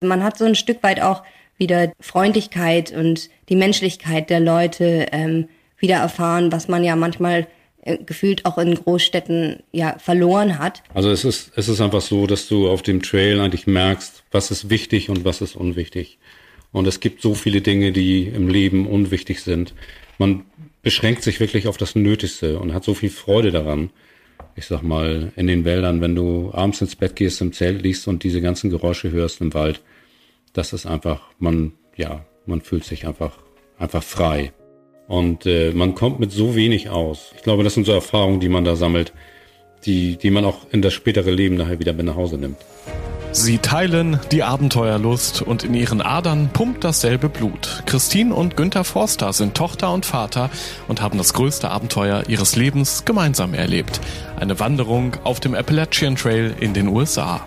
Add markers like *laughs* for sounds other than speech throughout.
man hat so ein Stück weit auch wieder Freundlichkeit und die Menschlichkeit der Leute ähm, wieder erfahren, was man ja manchmal äh, gefühlt auch in Großstädten ja verloren hat. Also es ist, es ist einfach so, dass du auf dem Trail eigentlich merkst, was ist wichtig und was ist unwichtig. Und es gibt so viele Dinge, die im Leben unwichtig sind. Man beschränkt sich wirklich auf das Nötigste und hat so viel Freude daran. Ich sag mal, in den Wäldern, wenn du abends ins Bett gehst, im Zelt liegst und diese ganzen Geräusche hörst im Wald, das ist einfach, man, ja, man fühlt sich einfach, einfach frei. Und äh, man kommt mit so wenig aus. Ich glaube, das sind so Erfahrungen, die man da sammelt, die, die man auch in das spätere Leben nachher wieder mit nach Hause nimmt. Sie teilen die Abenteuerlust und in ihren Adern pumpt dasselbe Blut. Christine und Günther Forster sind Tochter und Vater und haben das größte Abenteuer ihres Lebens gemeinsam erlebt. Eine Wanderung auf dem Appalachian Trail in den USA.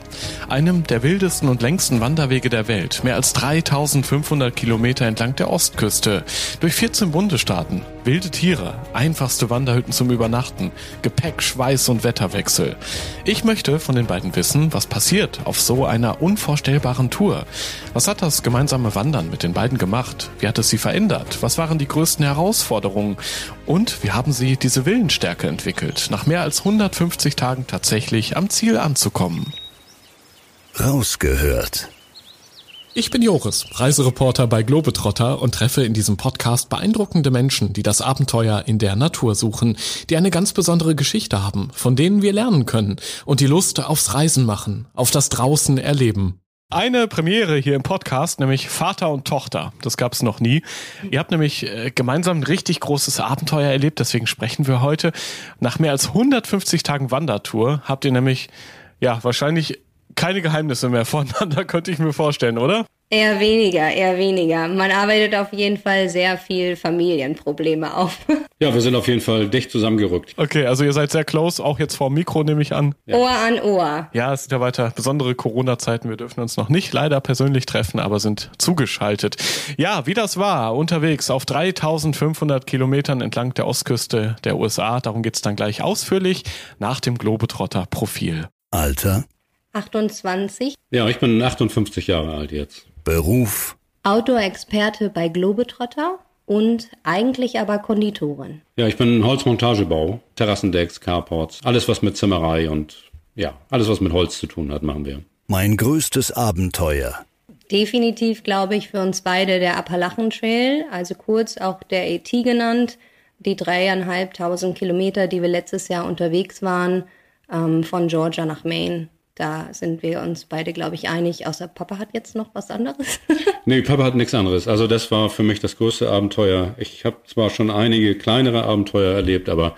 Einem der wildesten und längsten Wanderwege der Welt. Mehr als 3500 Kilometer entlang der Ostküste. Durch 14 Bundesstaaten. Wilde Tiere, einfachste Wanderhütten zum Übernachten, Gepäck, Schweiß und Wetterwechsel. Ich möchte von den beiden wissen, was passiert auf so einer unvorstellbaren Tour. Was hat das gemeinsame Wandern mit den beiden gemacht? Wie hat es sie verändert? Was waren die größten Herausforderungen? Und wie haben sie diese Willensstärke entwickelt, nach mehr als 150 Tagen tatsächlich am Ziel anzukommen? Rausgehört ich bin Joris, Reisereporter bei Globetrotter und treffe in diesem Podcast beeindruckende Menschen, die das Abenteuer in der Natur suchen, die eine ganz besondere Geschichte haben, von denen wir lernen können und die Lust aufs Reisen machen, auf das Draußen erleben. Eine Premiere hier im Podcast, nämlich Vater und Tochter. Das gab es noch nie. Ihr habt nämlich äh, gemeinsam ein richtig großes Abenteuer erlebt, deswegen sprechen wir heute. Nach mehr als 150 Tagen Wandertour habt ihr nämlich ja wahrscheinlich keine Geheimnisse mehr *laughs* voneinander, könnte ich mir vorstellen, oder? Eher weniger, eher weniger. Man arbeitet auf jeden Fall sehr viel Familienprobleme auf. *laughs* Ja, wir sind auf jeden Fall dicht zusammengerückt. Okay, also ihr seid sehr close, auch jetzt vor dem Mikro nehme ich an. Ja. Ohr an Ohr. Ja, es sind ja weiter besondere Corona-Zeiten. Wir dürfen uns noch nicht leider persönlich treffen, aber sind zugeschaltet. Ja, wie das war, unterwegs auf 3500 Kilometern entlang der Ostküste der USA. Darum geht's dann gleich ausführlich nach dem Globetrotter-Profil. Alter? 28. Ja, ich bin 58 Jahre alt jetzt. Beruf. Outdoor-Experte bei Globetrotter und eigentlich aber Konditorin. Ja, ich bin Holzmontagebau, Terrassendecks, Carports, alles was mit Zimmerei und ja, alles was mit Holz zu tun hat, machen wir. Mein größtes Abenteuer. Definitiv, glaube ich, für uns beide der Appalachen Trail, also kurz auch der ET genannt. Die dreieinhalbtausend Kilometer, die wir letztes Jahr unterwegs waren, ähm, von Georgia nach Maine. Da sind wir uns beide, glaube ich, einig, außer Papa hat jetzt noch was anderes. *laughs* nee, Papa hat nichts anderes. Also das war für mich das größte Abenteuer. Ich habe zwar schon einige kleinere Abenteuer erlebt, aber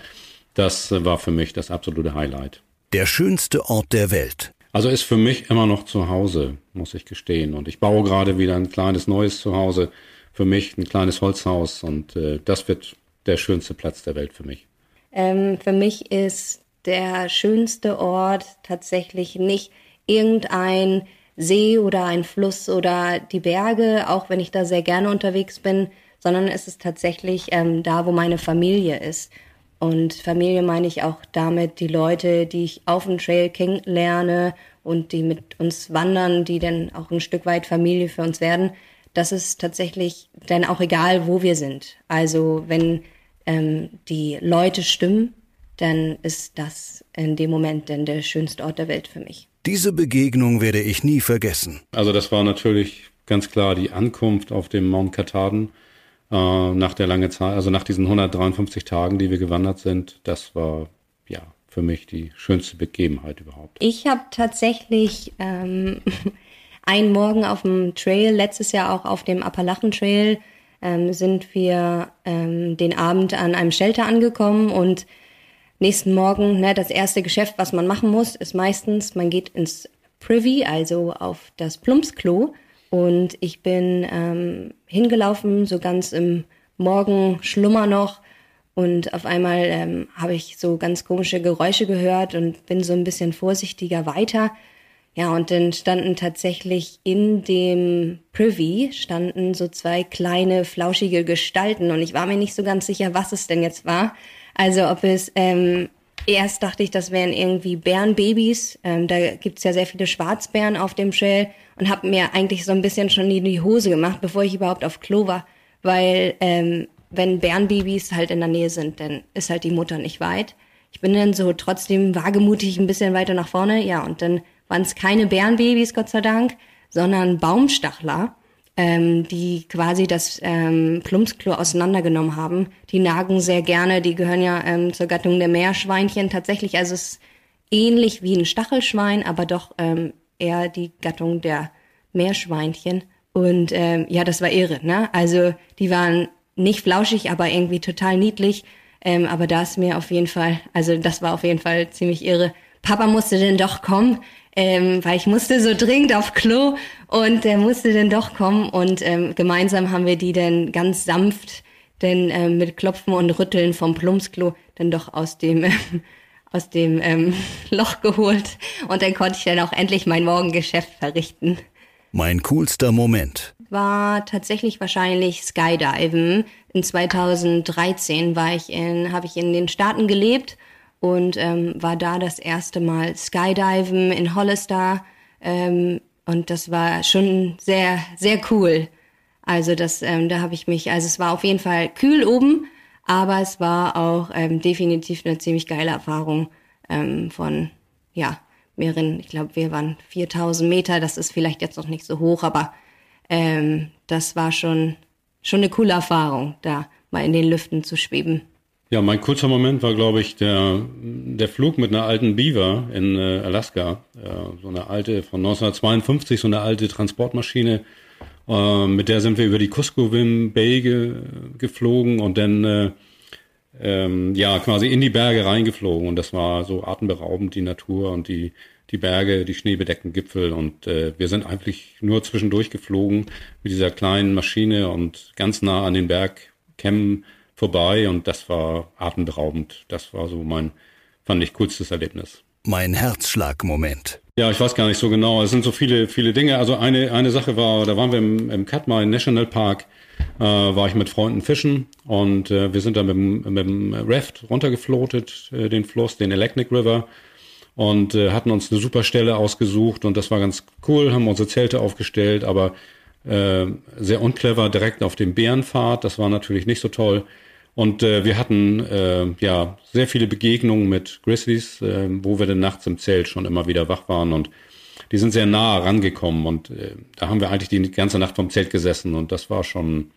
das war für mich das absolute Highlight. Der schönste Ort der Welt. Also ist für mich immer noch zu Hause, muss ich gestehen. Und ich baue gerade wieder ein kleines neues Zuhause für mich, ein kleines Holzhaus. Und äh, das wird der schönste Platz der Welt für mich. Ähm, für mich ist der schönste Ort tatsächlich nicht irgendein See oder ein Fluss oder die Berge, auch wenn ich da sehr gerne unterwegs bin, sondern es ist tatsächlich ähm, da, wo meine Familie ist. Und Familie meine ich auch damit die Leute, die ich auf dem Trail kennenlerne und die mit uns wandern, die dann auch ein Stück weit Familie für uns werden. Das ist tatsächlich dann auch egal, wo wir sind. Also wenn ähm, die Leute stimmen, dann ist das in dem Moment dann der schönste Ort der Welt für mich. Diese Begegnung werde ich nie vergessen. Also das war natürlich ganz klar die Ankunft auf dem Mount Katahdin äh, nach der langen Zeit, also nach diesen 153 Tagen, die wir gewandert sind. Das war ja für mich die schönste Begebenheit überhaupt. Ich habe tatsächlich ähm, *laughs* einen Morgen auf dem Trail, letztes Jahr auch auf dem Appalachen Trail, ähm, sind wir ähm, den Abend an einem Shelter angekommen und nächsten Morgen, ne, das erste Geschäft, was man machen muss, ist meistens, man geht ins Privy, also auf das Plumpsklo. Und ich bin ähm, hingelaufen, so ganz im Morgenschlummer noch. Und auf einmal ähm, habe ich so ganz komische Geräusche gehört und bin so ein bisschen vorsichtiger weiter. Ja, und dann standen tatsächlich in dem Privy standen so zwei kleine flauschige Gestalten und ich war mir nicht so ganz sicher, was es denn jetzt war. Also ob es ähm, erst dachte ich, das wären irgendwie Bärenbabys. Ähm, da gibt's ja sehr viele Schwarzbären auf dem Trail und habe mir eigentlich so ein bisschen schon in die Hose gemacht, bevor ich überhaupt auf Klo war, weil ähm, wenn Bärenbabys halt in der Nähe sind, dann ist halt die Mutter nicht weit. Ich bin dann so trotzdem wagemutig ein bisschen weiter nach vorne, ja, und dann waren es keine Bärenbabys, Gott sei Dank, sondern Baumstachler, ähm, die quasi das ähm, Plumpsklo auseinandergenommen haben. Die nagen sehr gerne, die gehören ja ähm, zur Gattung der Meerschweinchen tatsächlich. Also es ist ähnlich wie ein Stachelschwein, aber doch ähm, eher die Gattung der Meerschweinchen. Und ähm, ja, das war irre, ne? Also die waren nicht flauschig, aber irgendwie total niedlich. Ähm, aber da ist mir auf jeden Fall, also das war auf jeden Fall ziemlich irre. Papa musste denn doch kommen ähm, weil ich musste so dringend auf Klo und der musste dann doch kommen und ähm, gemeinsam haben wir die dann ganz sanft denn ähm, mit Klopfen und Rütteln vom Plumpsklo dann doch aus dem *laughs* aus dem ähm, *laughs* Loch geholt und dann konnte ich dann auch endlich mein Morgengeschäft verrichten. Mein coolster Moment war tatsächlich wahrscheinlich Skydiven. In 2013 war ich in, habe ich in den Staaten gelebt und ähm, war da das erste Mal Skydiven in Hollister ähm, und das war schon sehr sehr cool. Also das ähm, da habe ich mich also es war auf jeden Fall kühl oben, aber es war auch ähm, definitiv eine ziemlich geile Erfahrung ähm, von ja mehreren. Ich glaube wir waren 4000 Meter. Das ist vielleicht jetzt noch nicht so hoch, aber ähm, das war schon schon eine coole Erfahrung, da mal in den Lüften zu schweben. Ja, mein kurzer Moment war, glaube ich, der, der Flug mit einer alten Beaver in äh, Alaska. Äh, so eine alte, von 1952, so eine alte Transportmaschine. Äh, mit der sind wir über die Kuskokwim Bay ge, geflogen und dann äh, ähm, ja quasi in die Berge reingeflogen. Und das war so atemberaubend, die Natur und die, die Berge, die schneebedeckten Gipfel. Und äh, wir sind eigentlich nur zwischendurch geflogen mit dieser kleinen Maschine und ganz nah an den Bergkämmen vorbei und das war atemberaubend. Das war so mein, fand ich, coolstes Erlebnis. Mein Herzschlagmoment. Ja, ich weiß gar nicht so genau. Es sind so viele, viele Dinge. Also eine, eine Sache war, da waren wir im, im Katmai National Park, äh, war ich mit Freunden fischen und äh, wir sind da mit, mit dem Raft runtergeflotet, äh, den Fluss, den Electric River und äh, hatten uns eine super Stelle ausgesucht und das war ganz cool, haben unsere Zelte aufgestellt, aber äh, sehr unclever direkt auf dem Bärenpfad. Das war natürlich nicht so toll. Und äh, wir hatten äh, ja sehr viele Begegnungen mit Grizzlies, äh, wo wir dann nachts im Zelt schon immer wieder wach waren und die sind sehr nah rangekommen und äh, da haben wir eigentlich die ganze Nacht vom Zelt gesessen und das war schon,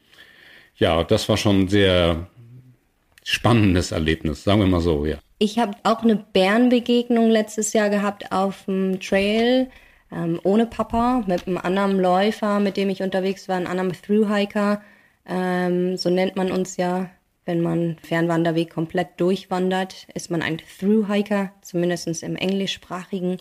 ja, das war schon ein sehr spannendes Erlebnis, sagen wir mal so, ja. Ich habe auch eine Bärenbegegnung letztes Jahr gehabt auf dem Trail ähm, ohne Papa, mit einem anderen Läufer, mit dem ich unterwegs war, einem anderen Thru-Hiker. Ähm, so nennt man uns ja wenn man Fernwanderweg komplett durchwandert, ist man ein Through-Hiker, zumindest im englischsprachigen.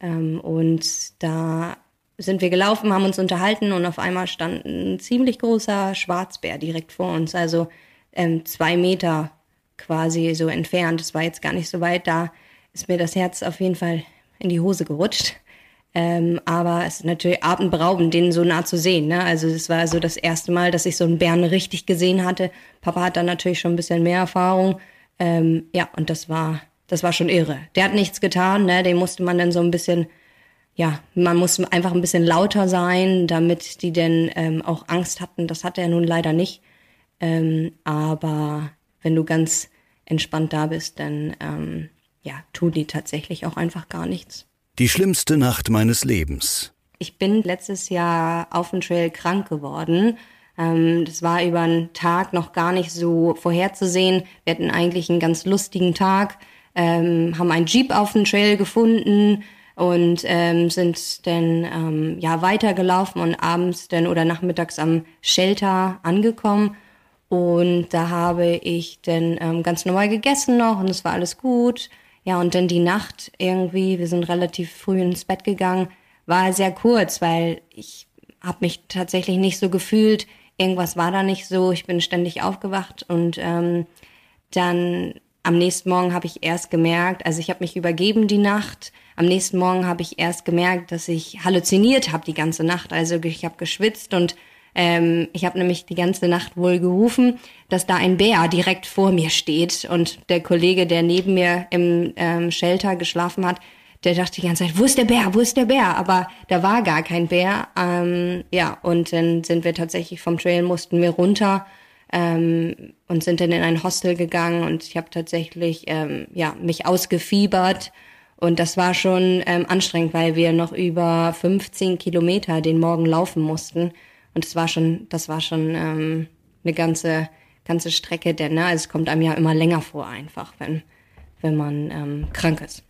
Ähm, und da sind wir gelaufen, haben uns unterhalten und auf einmal stand ein ziemlich großer Schwarzbär direkt vor uns, also ähm, zwei Meter quasi so entfernt. Es war jetzt gar nicht so weit, da ist mir das Herz auf jeden Fall in die Hose gerutscht. Ähm, aber es ist natürlich atemberaubend, den so nah zu sehen. Ne? Also es war so das erste Mal, dass ich so einen Bären richtig gesehen hatte. Papa hat dann natürlich schon ein bisschen mehr Erfahrung. Ähm, ja, und das war, das war schon irre. Der hat nichts getan, ne? Den musste man dann so ein bisschen, ja, man muss einfach ein bisschen lauter sein, damit die denn ähm, auch Angst hatten. Das hatte er nun leider nicht. Ähm, aber wenn du ganz entspannt da bist, dann ähm, ja, tun die tatsächlich auch einfach gar nichts. Die schlimmste Nacht meines Lebens. Ich bin letztes Jahr auf dem Trail krank geworden. Ähm, das war über einen Tag noch gar nicht so vorherzusehen. Wir hatten eigentlich einen ganz lustigen Tag, ähm, haben einen Jeep auf dem Trail gefunden und ähm, sind dann ja weitergelaufen und abends dann oder nachmittags am Shelter angekommen. Und da habe ich dann ähm, ganz normal gegessen noch und es war alles gut Ja, und dann die Nacht irgendwie, wir sind relativ früh ins Bett gegangen, war sehr kurz, weil ich habe mich tatsächlich nicht so gefühlt. Irgendwas war da nicht so. Ich bin ständig aufgewacht und ähm, dann am nächsten Morgen habe ich erst gemerkt, also ich habe mich übergeben die Nacht. Am nächsten Morgen habe ich erst gemerkt, dass ich halluziniert habe die ganze Nacht. Also ich habe geschwitzt und ähm, ich habe nämlich die ganze Nacht wohl gerufen, dass da ein Bär direkt vor mir steht. Und der Kollege, der neben mir im ähm, Shelter geschlafen hat, der dachte die ganze Zeit, wo ist der Bär, wo ist der Bär? Aber da war gar kein Bär. Ähm, ja, und dann sind wir tatsächlich vom Trail, mussten wir runter ähm, und sind dann in ein Hostel gegangen und ich habe tatsächlich ähm, ja, mich ausgefiebert. Und das war schon ähm, anstrengend, weil wir noch über 15 Kilometer den Morgen laufen mussten. Und das war schon, das war schon ähm, eine ganze, ganze Strecke, denn ne, also es kommt einem ja immer länger vor einfach, wenn, wenn man ähm, krank ist.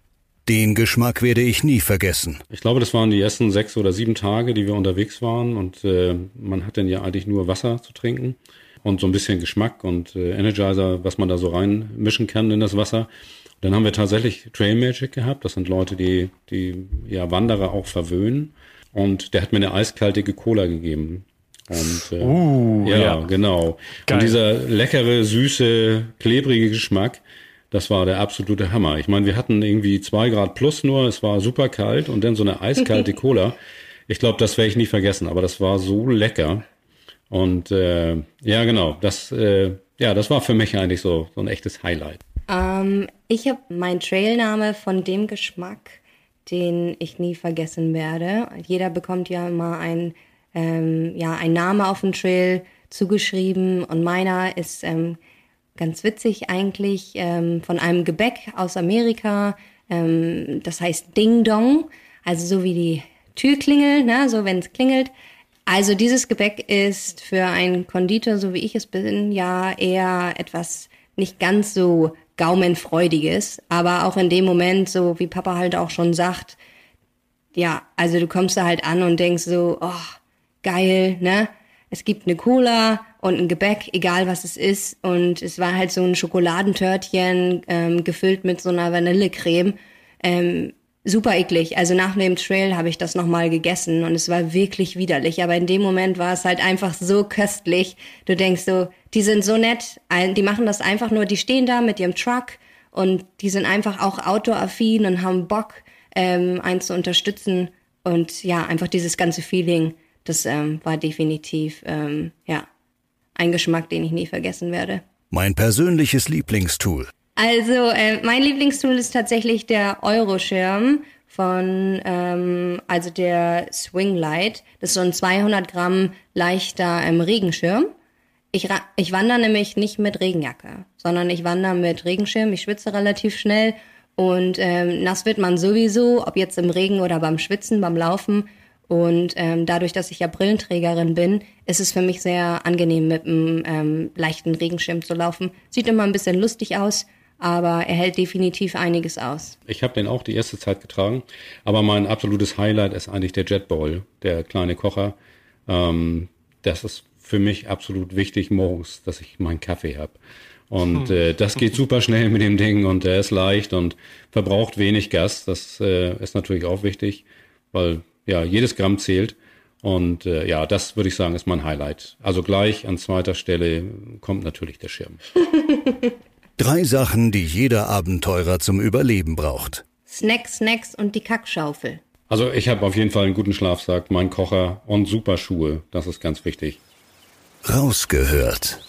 Den Geschmack werde ich nie vergessen. Ich glaube, das waren die ersten sechs oder sieben Tage, die wir unterwegs waren und äh, man hat dann ja eigentlich nur Wasser zu trinken und so ein bisschen Geschmack und äh, Energizer, was man da so reinmischen kann in das Wasser. Dann haben wir tatsächlich Trail Magic gehabt. Das sind Leute, die, die ja Wanderer auch verwöhnen. Und der hat mir eine eiskalte Cola gegeben. Und äh, uh, ja, ja, genau. Geil. Und dieser leckere, süße, klebrige Geschmack, das war der absolute Hammer. Ich meine, wir hatten irgendwie zwei Grad plus nur, es war super kalt und dann so eine eiskalte *laughs* Cola. Ich glaube, das werde ich nie vergessen, aber das war so lecker. Und äh, ja, genau, das, äh, ja, das war für mich eigentlich so, so ein echtes Highlight. Ähm, ich habe meinen Trailname von dem Geschmack, den ich nie vergessen werde. Jeder bekommt ja immer ein, ähm, ja, ein Name auf dem Trail zugeschrieben und meiner ist ähm, ganz witzig eigentlich ähm, von einem Gebäck aus Amerika. Ähm, das heißt Ding Dong, also so wie die Türklingel, ne, so wenn es klingelt. Also dieses Gebäck ist für einen Konditor, so wie ich es bin, ja eher etwas nicht ganz so gaumenfreudiges, aber auch in dem Moment, so wie Papa halt auch schon sagt, ja, also du kommst da halt an und denkst so, oh, geil, ne? Es gibt eine Cola und ein Gebäck, egal was es ist. Und es war halt so ein Schokoladentörtchen ähm, gefüllt mit so einer Vanillecreme. Ähm, super eklig. Also nach dem Trail habe ich das nochmal gegessen und es war wirklich widerlich. Aber in dem Moment war es halt einfach so köstlich. Du denkst so, die sind so nett, die machen das einfach nur, die stehen da mit ihrem Truck und die sind einfach auch outdoor-affin und haben Bock, ähm, einen zu unterstützen. Und ja, einfach dieses ganze Feeling, das ähm, war definitiv, ähm, ja, ein Geschmack, den ich nie vergessen werde. Mein persönliches Lieblingstool. Also, äh, mein Lieblingstool ist tatsächlich der Euroschirm von, ähm, also der Swinglight. Das ist so ein 200 Gramm leichter ähm, Regenschirm. Ich, ich wandere nämlich nicht mit Regenjacke, sondern ich wandere mit Regenschirm. Ich schwitze relativ schnell und ähm, nass wird man sowieso, ob jetzt im Regen oder beim Schwitzen, beim Laufen. Und ähm, dadurch, dass ich ja Brillenträgerin bin, ist es für mich sehr angenehm, mit einem ähm, leichten Regenschirm zu laufen. Sieht immer ein bisschen lustig aus, aber er hält definitiv einiges aus. Ich habe den auch die erste Zeit getragen, aber mein absolutes Highlight ist eigentlich der Jetbowl, der kleine Kocher. Ähm, das ist für mich absolut wichtig morgens, dass ich meinen Kaffee habe. Und hm. äh, das geht super schnell mit dem Ding und er ist leicht und verbraucht wenig Gas. Das äh, ist natürlich auch wichtig, weil ja jedes Gramm zählt. Und äh, ja, das würde ich sagen, ist mein Highlight. Also gleich an zweiter Stelle kommt natürlich der Schirm. *laughs* Drei Sachen, die jeder Abenteurer zum Überleben braucht. Snacks, Snacks und die Kackschaufel. Also ich habe auf jeden Fall einen guten Schlafsack, meinen Kocher und super Schuhe. Das ist ganz wichtig. Rausgehört.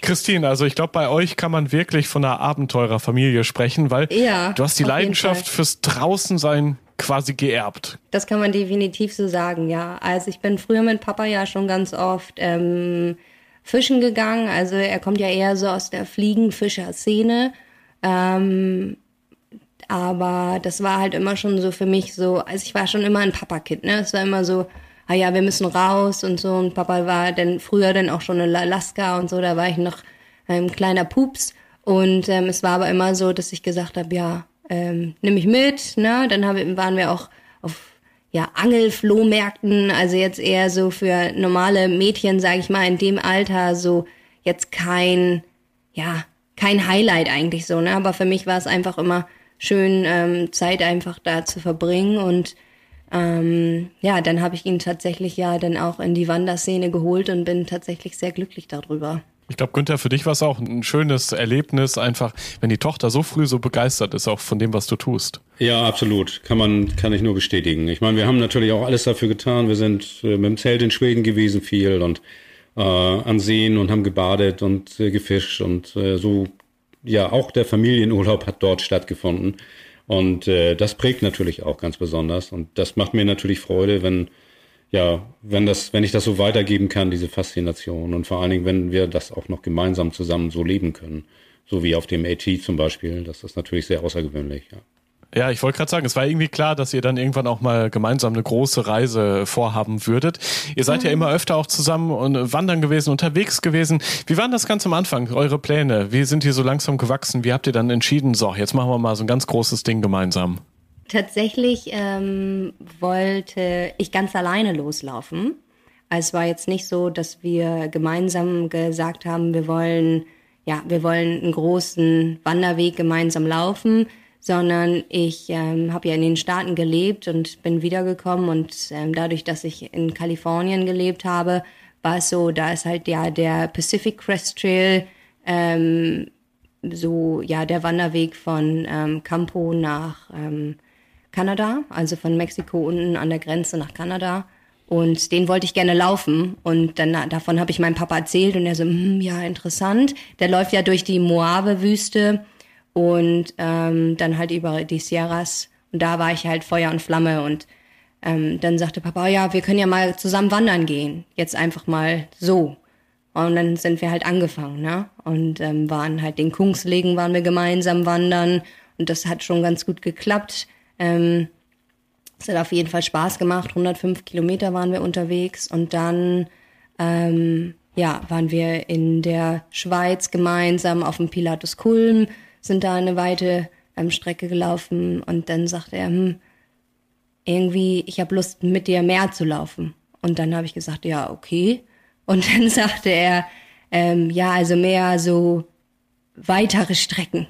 Christine, also ich glaube, bei euch kann man wirklich von einer Abenteurerfamilie sprechen, weil ja, du hast die Leidenschaft fürs Draußensein quasi geerbt. Das kann man definitiv so sagen, ja. Also ich bin früher mit Papa ja schon ganz oft ähm, fischen gegangen. Also er kommt ja eher so aus der Fliegenfischer-Szene. Ähm, aber das war halt immer schon so für mich so, also ich war schon immer ein Papa-Kind, ne? Es war immer so, ah ja, wir müssen raus und so. Und Papa war dann früher dann auch schon in Alaska und so, da war ich noch ein kleiner Pups. Und ähm, es war aber immer so, dass ich gesagt habe, ja, ähm, nimm mich mit, ne? Dann hab, waren wir auch auf ja, Angelflohmärkten, also jetzt eher so für normale Mädchen, sage ich mal, in dem Alter so jetzt kein, ja, kein Highlight eigentlich so, ne? Aber für mich war es einfach immer schön ähm, Zeit einfach da zu verbringen und ähm, ja, dann habe ich ihn tatsächlich ja dann auch in die Wanderszene geholt und bin tatsächlich sehr glücklich darüber. Ich glaube, Günther, für dich war es auch ein schönes Erlebnis, einfach, wenn die Tochter so früh so begeistert ist, auch von dem, was du tust. Ja, absolut. Kann man, kann ich nur bestätigen. Ich meine, wir haben natürlich auch alles dafür getan. Wir sind äh, mit dem Zelt in Schweden gewesen viel und äh, an Seen und haben gebadet und äh, gefischt und äh, so, ja, auch der Familienurlaub hat dort stattgefunden. Und äh, das prägt natürlich auch ganz besonders. Und das macht mir natürlich Freude, wenn, ja, wenn das, wenn ich das so weitergeben kann, diese Faszination. Und vor allen Dingen, wenn wir das auch noch gemeinsam zusammen so leben können. So wie auf dem AT zum Beispiel. Das ist natürlich sehr außergewöhnlich, ja. Ja, ich wollte gerade sagen, es war irgendwie klar, dass ihr dann irgendwann auch mal gemeinsam eine große Reise vorhaben würdet. Ihr seid mhm. ja immer öfter auch zusammen und wandern gewesen, unterwegs gewesen. Wie waren das ganz am Anfang, eure Pläne? Wie sind die so langsam gewachsen? Wie habt ihr dann entschieden, so, jetzt machen wir mal so ein ganz großes Ding gemeinsam? Tatsächlich ähm, wollte ich ganz alleine loslaufen. Also es war jetzt nicht so, dass wir gemeinsam gesagt haben, wir wollen, ja, wir wollen einen großen Wanderweg gemeinsam laufen, sondern ich ähm, habe ja in den Staaten gelebt und bin wiedergekommen und ähm, dadurch, dass ich in Kalifornien gelebt habe, war es so, da ist halt ja der Pacific Crest Trail, ähm, so ja der Wanderweg von ähm, Campo nach ähm, Kanada, also von Mexiko unten an der Grenze nach Kanada. Und den wollte ich gerne laufen. Und dann davon habe ich meinem Papa erzählt und er so, hm, ja, interessant. Der läuft ja durch die Moave-Wüste und ähm, dann halt über die Sierras. Und da war ich halt Feuer und Flamme und ähm, dann sagte Papa, oh ja, wir können ja mal zusammen wandern gehen. Jetzt einfach mal so. Und dann sind wir halt angefangen, ne? Und ähm, waren halt den Kungslegen waren wir gemeinsam wandern und das hat schon ganz gut geklappt. Ähm, es hat auf jeden Fall Spaß gemacht. 105 Kilometer waren wir unterwegs und dann ähm, ja waren wir in der Schweiz gemeinsam auf dem Pilatus Kulm sind da eine weite ähm, Strecke gelaufen und dann sagte er, hm, irgendwie, ich habe Lust, mit dir mehr zu laufen. Und dann habe ich gesagt, ja, okay. Und dann *laughs* sagte er, ähm, ja, also mehr so weitere Strecken.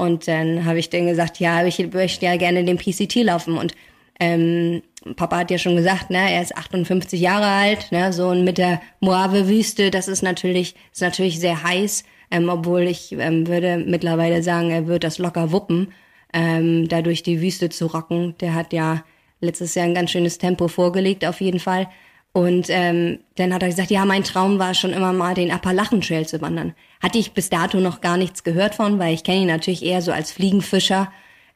Und dann habe ich dann gesagt, ja, ich möchte ja gerne den PCT laufen. Und ähm, Papa hat ja schon gesagt, ne, er ist 58 Jahre alt, ne, so und mit der Moave-Wüste, das ist natürlich, ist natürlich sehr heiß ähm, obwohl ich ähm, würde mittlerweile sagen, er wird das locker wuppen, ähm, da durch die Wüste zu rocken. Der hat ja letztes Jahr ein ganz schönes Tempo vorgelegt, auf jeden Fall. Und ähm, dann hat er gesagt, ja, mein Traum war schon immer mal, den Appalachen Trail zu wandern. Hatte ich bis dato noch gar nichts gehört von, weil ich kenne ihn natürlich eher so als Fliegenfischer.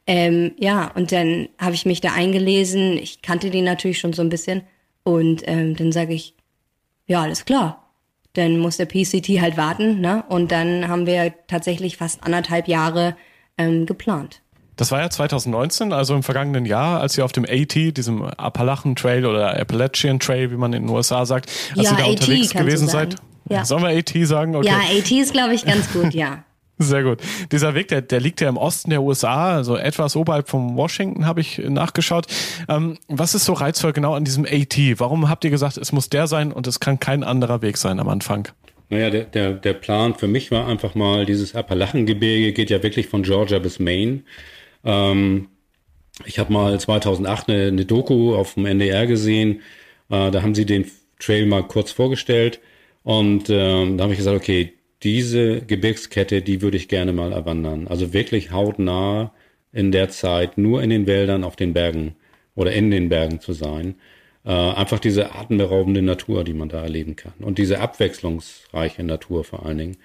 Ähm, ja, und dann habe ich mich da eingelesen. Ich kannte den natürlich schon so ein bisschen. Und ähm, dann sage ich, ja, alles klar dann muss der PCT halt warten, ne? Und dann haben wir tatsächlich fast anderthalb Jahre ähm, geplant. Das war ja 2019, also im vergangenen Jahr, als ihr auf dem AT, diesem Appalachen Trail oder Appalachian Trail, wie man in den USA sagt, als ja, ihr da AT unterwegs gewesen seid. Ja. Sollen wir AT sagen? Okay. Ja, AT ist, glaube ich, ganz gut, ja. *laughs* Sehr gut. Dieser Weg, der, der liegt ja im Osten der USA, also etwas oberhalb von Washington, habe ich nachgeschaut. Ähm, was ist so reizvoll genau an diesem AT? Warum habt ihr gesagt, es muss der sein und es kann kein anderer Weg sein am Anfang? Naja, der, der, der Plan für mich war einfach mal, dieses Appalachengebirge geht ja wirklich von Georgia bis Maine. Ähm, ich habe mal 2008 eine, eine, Doku auf dem NDR gesehen. Äh, da haben sie den Trail mal kurz vorgestellt. Und ähm, da habe ich gesagt, okay, diese Gebirgskette, die würde ich gerne mal erwandern. Also wirklich hautnah in der Zeit nur in den Wäldern, auf den Bergen oder in den Bergen zu sein. Äh, einfach diese atemberaubende Natur, die man da erleben kann. Und diese abwechslungsreiche Natur vor allen Dingen.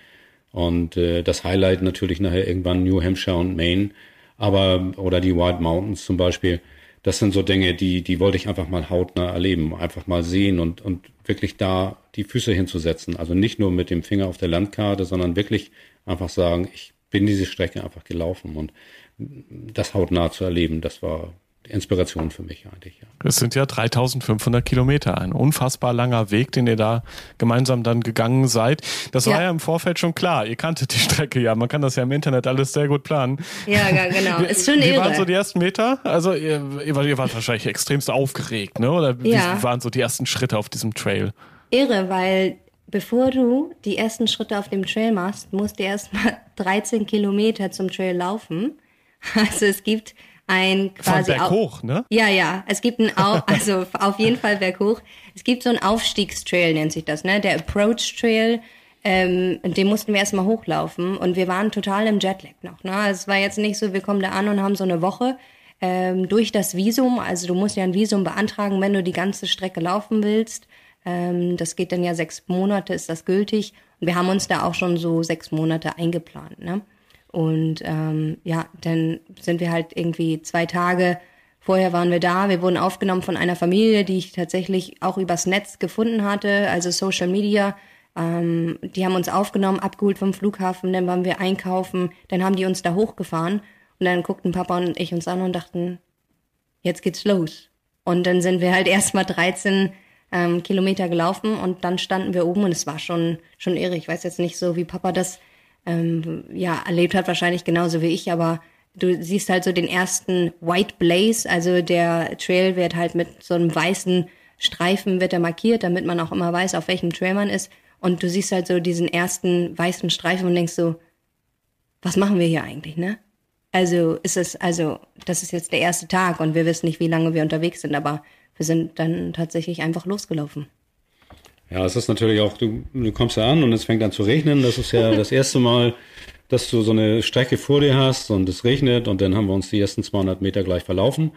Und äh, das Highlight natürlich nachher irgendwann New Hampshire und Maine, aber oder die White Mountains zum Beispiel das sind so Dinge, die, die wollte ich einfach mal hautnah erleben, einfach mal sehen und, und wirklich da die Füße hinzusetzen. Also nicht nur mit dem Finger auf der Landkarte, sondern wirklich einfach sagen, ich bin diese Strecke einfach gelaufen und das hautnah zu erleben, das war Inspiration für mich eigentlich. Ja. Es sind ja 3500 Kilometer, ein unfassbar langer Weg, den ihr da gemeinsam dann gegangen seid. Das ja. war ja im Vorfeld schon klar. Ihr kanntet die Strecke ja. Man kann das ja im Internet alles sehr gut planen. Ja, genau. Ist schon Wie irre. waren so die ersten Meter? Also ihr, ihr wart wahrscheinlich extremst aufgeregt, ne? Oder wie ja. waren so die ersten Schritte auf diesem Trail? Irre, weil bevor du die ersten Schritte auf dem Trail machst, musst du erst mal 13 Kilometer zum Trail laufen *laughs* Also es gibt ein quasi Von Berg hoch, ne? Ja, ja. Es gibt ein Au *laughs* also auf jeden Fall Berg hoch. Es gibt so einen Aufstiegstrail, nennt sich das, ne? Der Approach Trail. Ähm, den mussten wir erstmal hochlaufen und wir waren total im Jetlag noch. Ne? Es war jetzt nicht so, wir kommen da an und haben so eine Woche ähm, durch das Visum. Also du musst ja ein Visum beantragen, wenn du die ganze Strecke laufen willst. Ähm, das geht dann ja sechs Monate, ist das gültig. Und wir haben uns da auch schon so sechs Monate eingeplant. Ne? Und ähm, ja, dann sind wir halt irgendwie zwei Tage vorher waren wir da. Wir wurden aufgenommen von einer Familie, die ich tatsächlich auch übers Netz gefunden hatte, also Social Media. Ähm, die haben uns aufgenommen, abgeholt vom Flughafen, dann waren wir einkaufen, dann haben die uns da hochgefahren und dann guckten Papa und ich uns an und dachten, jetzt geht's los. Und dann sind wir halt erst mal 13 ähm, Kilometer gelaufen und dann standen wir oben und es war schon, schon irre. Ich weiß jetzt nicht so, wie Papa das ähm, ja, erlebt hat, wahrscheinlich genauso wie ich, aber du siehst halt so den ersten White Blaze, also der Trail wird halt mit so einem weißen Streifen wird er markiert, damit man auch immer weiß, auf welchem Trail man ist. Und du siehst halt so diesen ersten weißen Streifen und denkst so, was machen wir hier eigentlich, ne? Also ist es, also das ist jetzt der erste Tag und wir wissen nicht, wie lange wir unterwegs sind, aber wir sind dann tatsächlich einfach losgelaufen. Ja, es ist natürlich auch, du, du kommst da an und es fängt an zu regnen. Das ist ja das erste Mal, dass du so eine Strecke vor dir hast und es regnet und dann haben wir uns die ersten 200 Meter gleich verlaufen.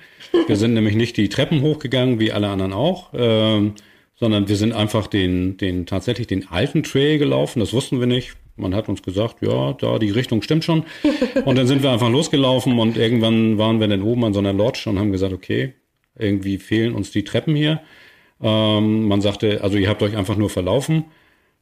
Wir sind nämlich nicht die Treppen hochgegangen, wie alle anderen auch, ähm, sondern wir sind einfach den, den, tatsächlich den alten Trail gelaufen. Das wussten wir nicht. Man hat uns gesagt, ja, da die Richtung stimmt schon. Und dann sind wir einfach losgelaufen und irgendwann waren wir dann oben an so einer Lodge und haben gesagt, okay, irgendwie fehlen uns die Treppen hier. Ähm, man sagte, also ihr habt euch einfach nur verlaufen.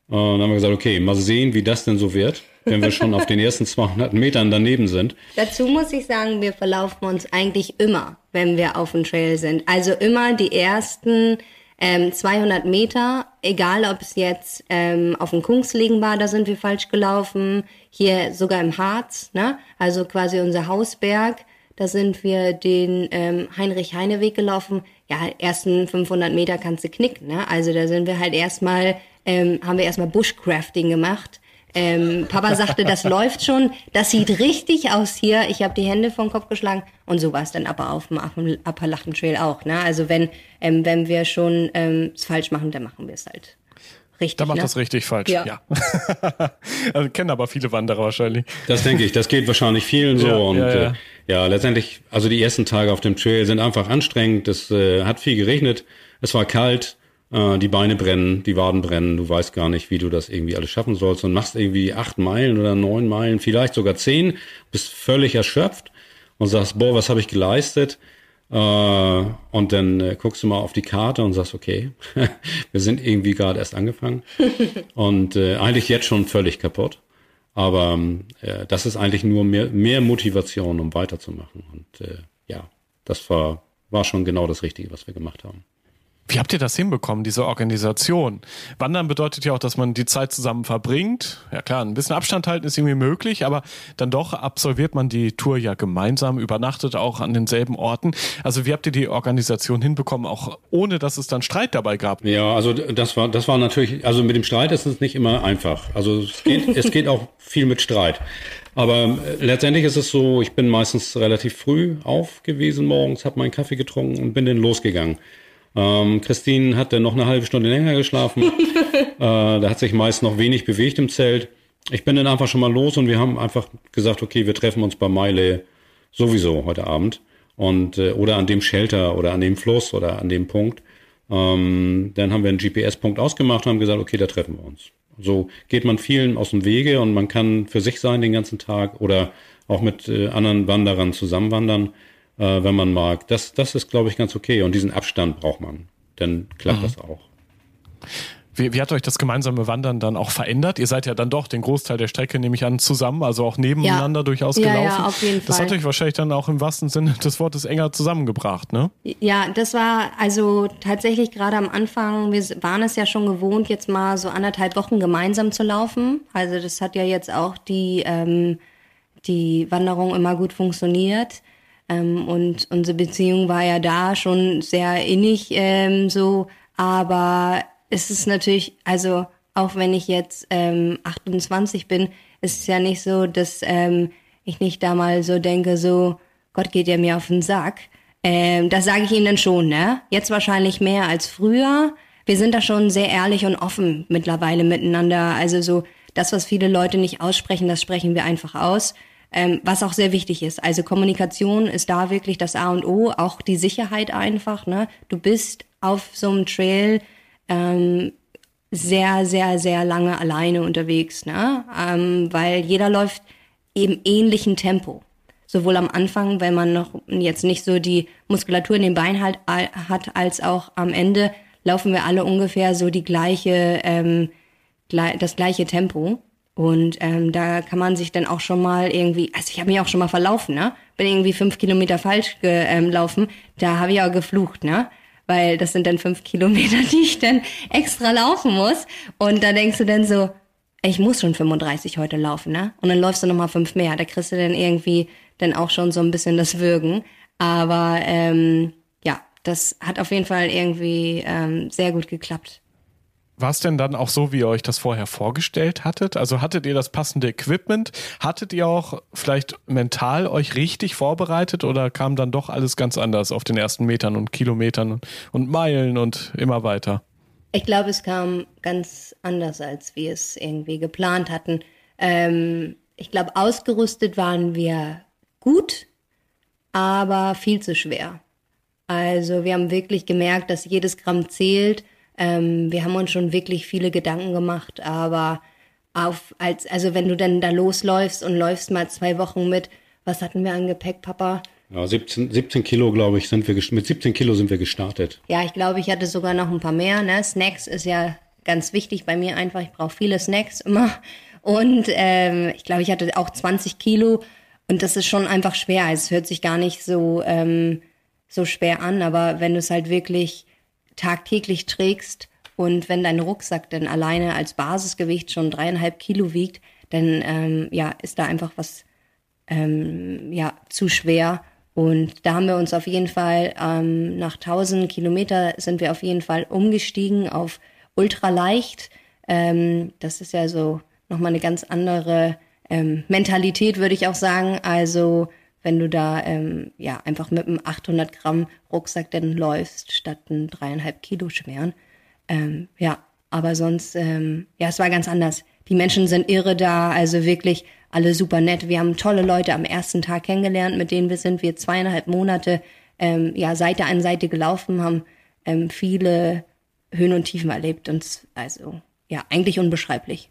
Äh, dann haben wir gesagt, okay, mal sehen, wie das denn so wird, wenn wir schon auf den ersten 200 Metern daneben sind. Dazu muss ich sagen, wir verlaufen uns eigentlich immer, wenn wir auf dem Trail sind. Also immer die ersten ähm, 200 Meter, egal ob es jetzt ähm, auf dem Kungslegen war, da sind wir falsch gelaufen, hier sogar im Harz, ne? also quasi unser Hausberg, da sind wir den ähm, Heinrich-Heine-Weg gelaufen. Ja, ersten 500 Meter kannst du knicken. Ne? Also da sind wir halt erstmal, ähm, haben wir erstmal Bushcrafting gemacht. Ähm, Papa sagte, das *laughs* läuft schon, das sieht richtig aus hier. Ich habe die Hände vom Kopf geschlagen und so war es dann aber auf dem Appalachen Trail auch. Ne? Also wenn, ähm, wenn wir schon ähm, es falsch machen, dann machen wir es halt richtig. Da macht ne? das richtig falsch. Ja. ja. *laughs* also, kennen aber viele Wanderer wahrscheinlich. Das denke ich, das geht wahrscheinlich vielen so. Ja, und ja, ja. Äh, ja, letztendlich, also die ersten Tage auf dem Trail sind einfach anstrengend. Es äh, hat viel geregnet, es war kalt, äh, die Beine brennen, die Waden brennen. Du weißt gar nicht, wie du das irgendwie alles schaffen sollst und machst irgendwie acht Meilen oder neun Meilen, vielleicht sogar zehn, bist völlig erschöpft und sagst, boah, was habe ich geleistet? Äh, und dann äh, guckst du mal auf die Karte und sagst, okay, *laughs* wir sind irgendwie gerade erst angefangen *laughs* und äh, eigentlich jetzt schon völlig kaputt. Aber ähm, äh, das ist eigentlich nur mehr, mehr Motivation, um weiterzumachen. Und äh, ja, das war, war schon genau das Richtige, was wir gemacht haben. Wie habt ihr das hinbekommen, diese Organisation? Wandern bedeutet ja auch, dass man die Zeit zusammen verbringt. Ja klar, ein bisschen Abstand halten ist irgendwie möglich, aber dann doch absolviert man die Tour ja gemeinsam, übernachtet auch an denselben Orten. Also wie habt ihr die Organisation hinbekommen, auch ohne dass es dann Streit dabei gab? Ja, also das war, das war natürlich, also mit dem Streit ist es nicht immer einfach. Also es geht, es geht auch viel mit Streit. Aber äh, letztendlich ist es so, ich bin meistens relativ früh auf gewesen morgens, habe meinen Kaffee getrunken und bin dann losgegangen. Ähm, Christine hat dann noch eine halbe Stunde länger geschlafen. *laughs* äh, da hat sich meist noch wenig bewegt im Zelt. Ich bin dann einfach schon mal los und wir haben einfach gesagt, okay, wir treffen uns bei Meile sowieso heute Abend. Und, äh, oder an dem Shelter oder an dem Fluss oder an dem Punkt. Ähm, dann haben wir einen GPS-Punkt ausgemacht und haben gesagt, okay, da treffen wir uns. So geht man vielen aus dem Wege und man kann für sich sein den ganzen Tag oder auch mit äh, anderen Wanderern zusammenwandern äh, wenn man mag. Das, das ist, glaube ich, ganz okay. Und diesen Abstand braucht man. Dann klappt Mhm. das auch. Wie, wie hat euch das gemeinsame Wandern dann auch verändert? Ihr seid ja dann doch den Großteil der Strecke, nehme ich an, zusammen, also auch nebeneinander Ja. durchaus Ja, ja, gelaufen. auf jeden Das Fall. hat euch wahrscheinlich dann auch im wahrsten Sinne des Wortes enger zusammengebracht, ne? Ja, das war also tatsächlich gerade am Anfang, wir waren es ja schon gewohnt, jetzt mal so anderthalb Wochen gemeinsam zu laufen. Also das hat ja jetzt auch die, ähm, die Wanderung immer gut funktioniert. Ähm, und unsere Beziehung war ja da schon sehr innig ähm, so. Aber es ist natürlich, also auch wenn ich jetzt ähm, 28 bin, ist es ja nicht so, dass ähm, ich nicht da mal so denke, so, Gott geht ja mir auf den Sack. Ähm, das sage ich ihnen schon, ne? Jetzt wahrscheinlich mehr als früher. Wir sind da schon sehr ehrlich und offen mittlerweile miteinander. Also so, das, was viele Leute nicht aussprechen, das sprechen wir einfach aus. Ähm, was auch sehr wichtig ist. Also Kommunikation ist da wirklich das A und O, auch die Sicherheit einfach. Ne? Du bist auf so einem Trail ähm, sehr, sehr, sehr lange alleine unterwegs, ne? Ähm, weil jeder läuft im ähnlichen Tempo. Sowohl am Anfang, wenn man noch jetzt nicht so die Muskulatur in den Beinen halt, hat, als auch am Ende laufen wir alle ungefähr so die gleiche, ähm, das gleiche Tempo. Und ähm, da kann man sich dann auch schon mal irgendwie, also ich habe mich auch schon mal verlaufen, ne? Bin irgendwie fünf Kilometer falsch gelaufen, da habe ich auch geflucht, ne? Weil das sind dann fünf *laughs* Kilometer, die ich dann extra laufen muss. Und da denkst du dann so, ich muss schon 35 heute laufen, ne? Und dann läufst du nochmal fünf mehr. Da kriegst du dann irgendwie dann auch schon so ein bisschen das Würgen. Aber ähm, ja, das hat auf jeden Fall irgendwie ähm, sehr gut geklappt. War es denn dann auch so, wie ihr euch das vorher vorgestellt hattet? Also hattet ihr das passende Equipment? Hattet ihr auch vielleicht mental euch richtig vorbereitet oder kam dann doch alles ganz anders auf den ersten Metern und Kilometern und Meilen und immer weiter? Ich glaube, es kam ganz anders, als wir es irgendwie geplant hatten. Ähm, ich glaube, ausgerüstet waren wir gut, aber viel zu schwer. Also wir haben wirklich gemerkt, dass jedes Gramm zählt ähm, wir haben uns schon wirklich viele Gedanken gemacht, aber auf, als, also wenn du dann da losläufst und läufst mal zwei Wochen mit, was hatten wir an Gepäck, Papa? Ja, 17, 17 Kilo, glaube ich, sind wir, mit 17 Kilo sind wir gestartet. Ja, ich glaube, ich hatte sogar noch ein paar mehr, ne? Snacks ist ja ganz wichtig bei mir einfach. Ich brauche viele Snacks immer. Und ähm, ich glaube, ich hatte auch 20 Kilo. Und das ist schon einfach schwer. Es hört sich gar nicht so, ähm, so schwer an, aber wenn du es halt wirklich tagtäglich trägst und wenn dein Rucksack dann alleine als Basisgewicht schon dreieinhalb Kilo wiegt, dann ähm, ja, ist da einfach was ähm, ja, zu schwer. Und da haben wir uns auf jeden Fall ähm, nach 1000 Kilometer sind wir auf jeden Fall umgestiegen auf ultraleicht. Ähm, das ist ja so nochmal eine ganz andere ähm, Mentalität, würde ich auch sagen. Also wenn du da ähm, ja einfach mit einem 800 Gramm Rucksack dann läufst, statt einen dreieinhalb Kilo schweren. Ähm, ja, aber sonst, ähm, ja, es war ganz anders. Die Menschen sind irre da, also wirklich alle super nett. Wir haben tolle Leute am ersten Tag kennengelernt, mit denen wir sind wir zweieinhalb Monate ähm, ja Seite an Seite gelaufen, haben ähm, viele Höhen und Tiefen erlebt und also ja eigentlich unbeschreiblich.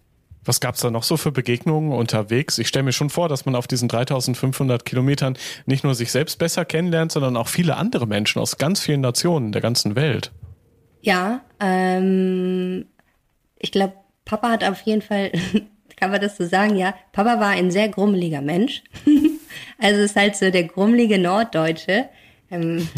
Was gab es da noch so für Begegnungen unterwegs? Ich stelle mir schon vor, dass man auf diesen 3500 Kilometern nicht nur sich selbst besser kennenlernt, sondern auch viele andere Menschen aus ganz vielen Nationen der ganzen Welt. Ja, ähm, ich glaube, Papa hat auf jeden Fall, *laughs* kann man das so sagen, ja, Papa war ein sehr grummeliger Mensch. *laughs* also ist halt so der grummelige Norddeutsche. Ähm.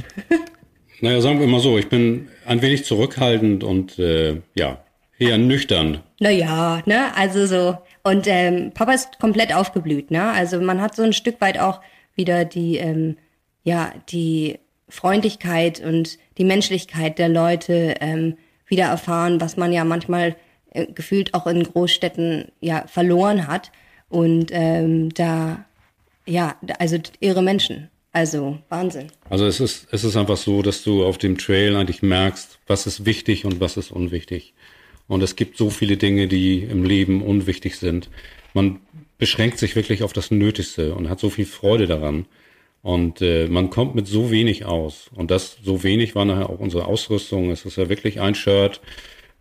*laughs* naja, sagen wir mal so, ich bin ein wenig zurückhaltend und äh, ja, Eher nüchtern. Naja, ne, also so. Und ähm, Papa ist komplett aufgeblüht, ne? Also man hat so ein Stück weit auch wieder die, ähm, ja, die Freundlichkeit und die Menschlichkeit der Leute ähm, wieder erfahren, was man ja manchmal äh, gefühlt auch in Großstädten ja verloren hat. Und ähm, da, ja, also ihre Menschen. Also Wahnsinn. Also es ist, es ist einfach so, dass du auf dem Trail eigentlich merkst, was ist wichtig und was ist unwichtig. Und es gibt so viele Dinge, die im Leben unwichtig sind. Man beschränkt sich wirklich auf das Nötigste und hat so viel Freude daran. Und äh, man kommt mit so wenig aus. Und das so wenig war nachher auch unsere Ausrüstung. Es ist ja wirklich ein Shirt,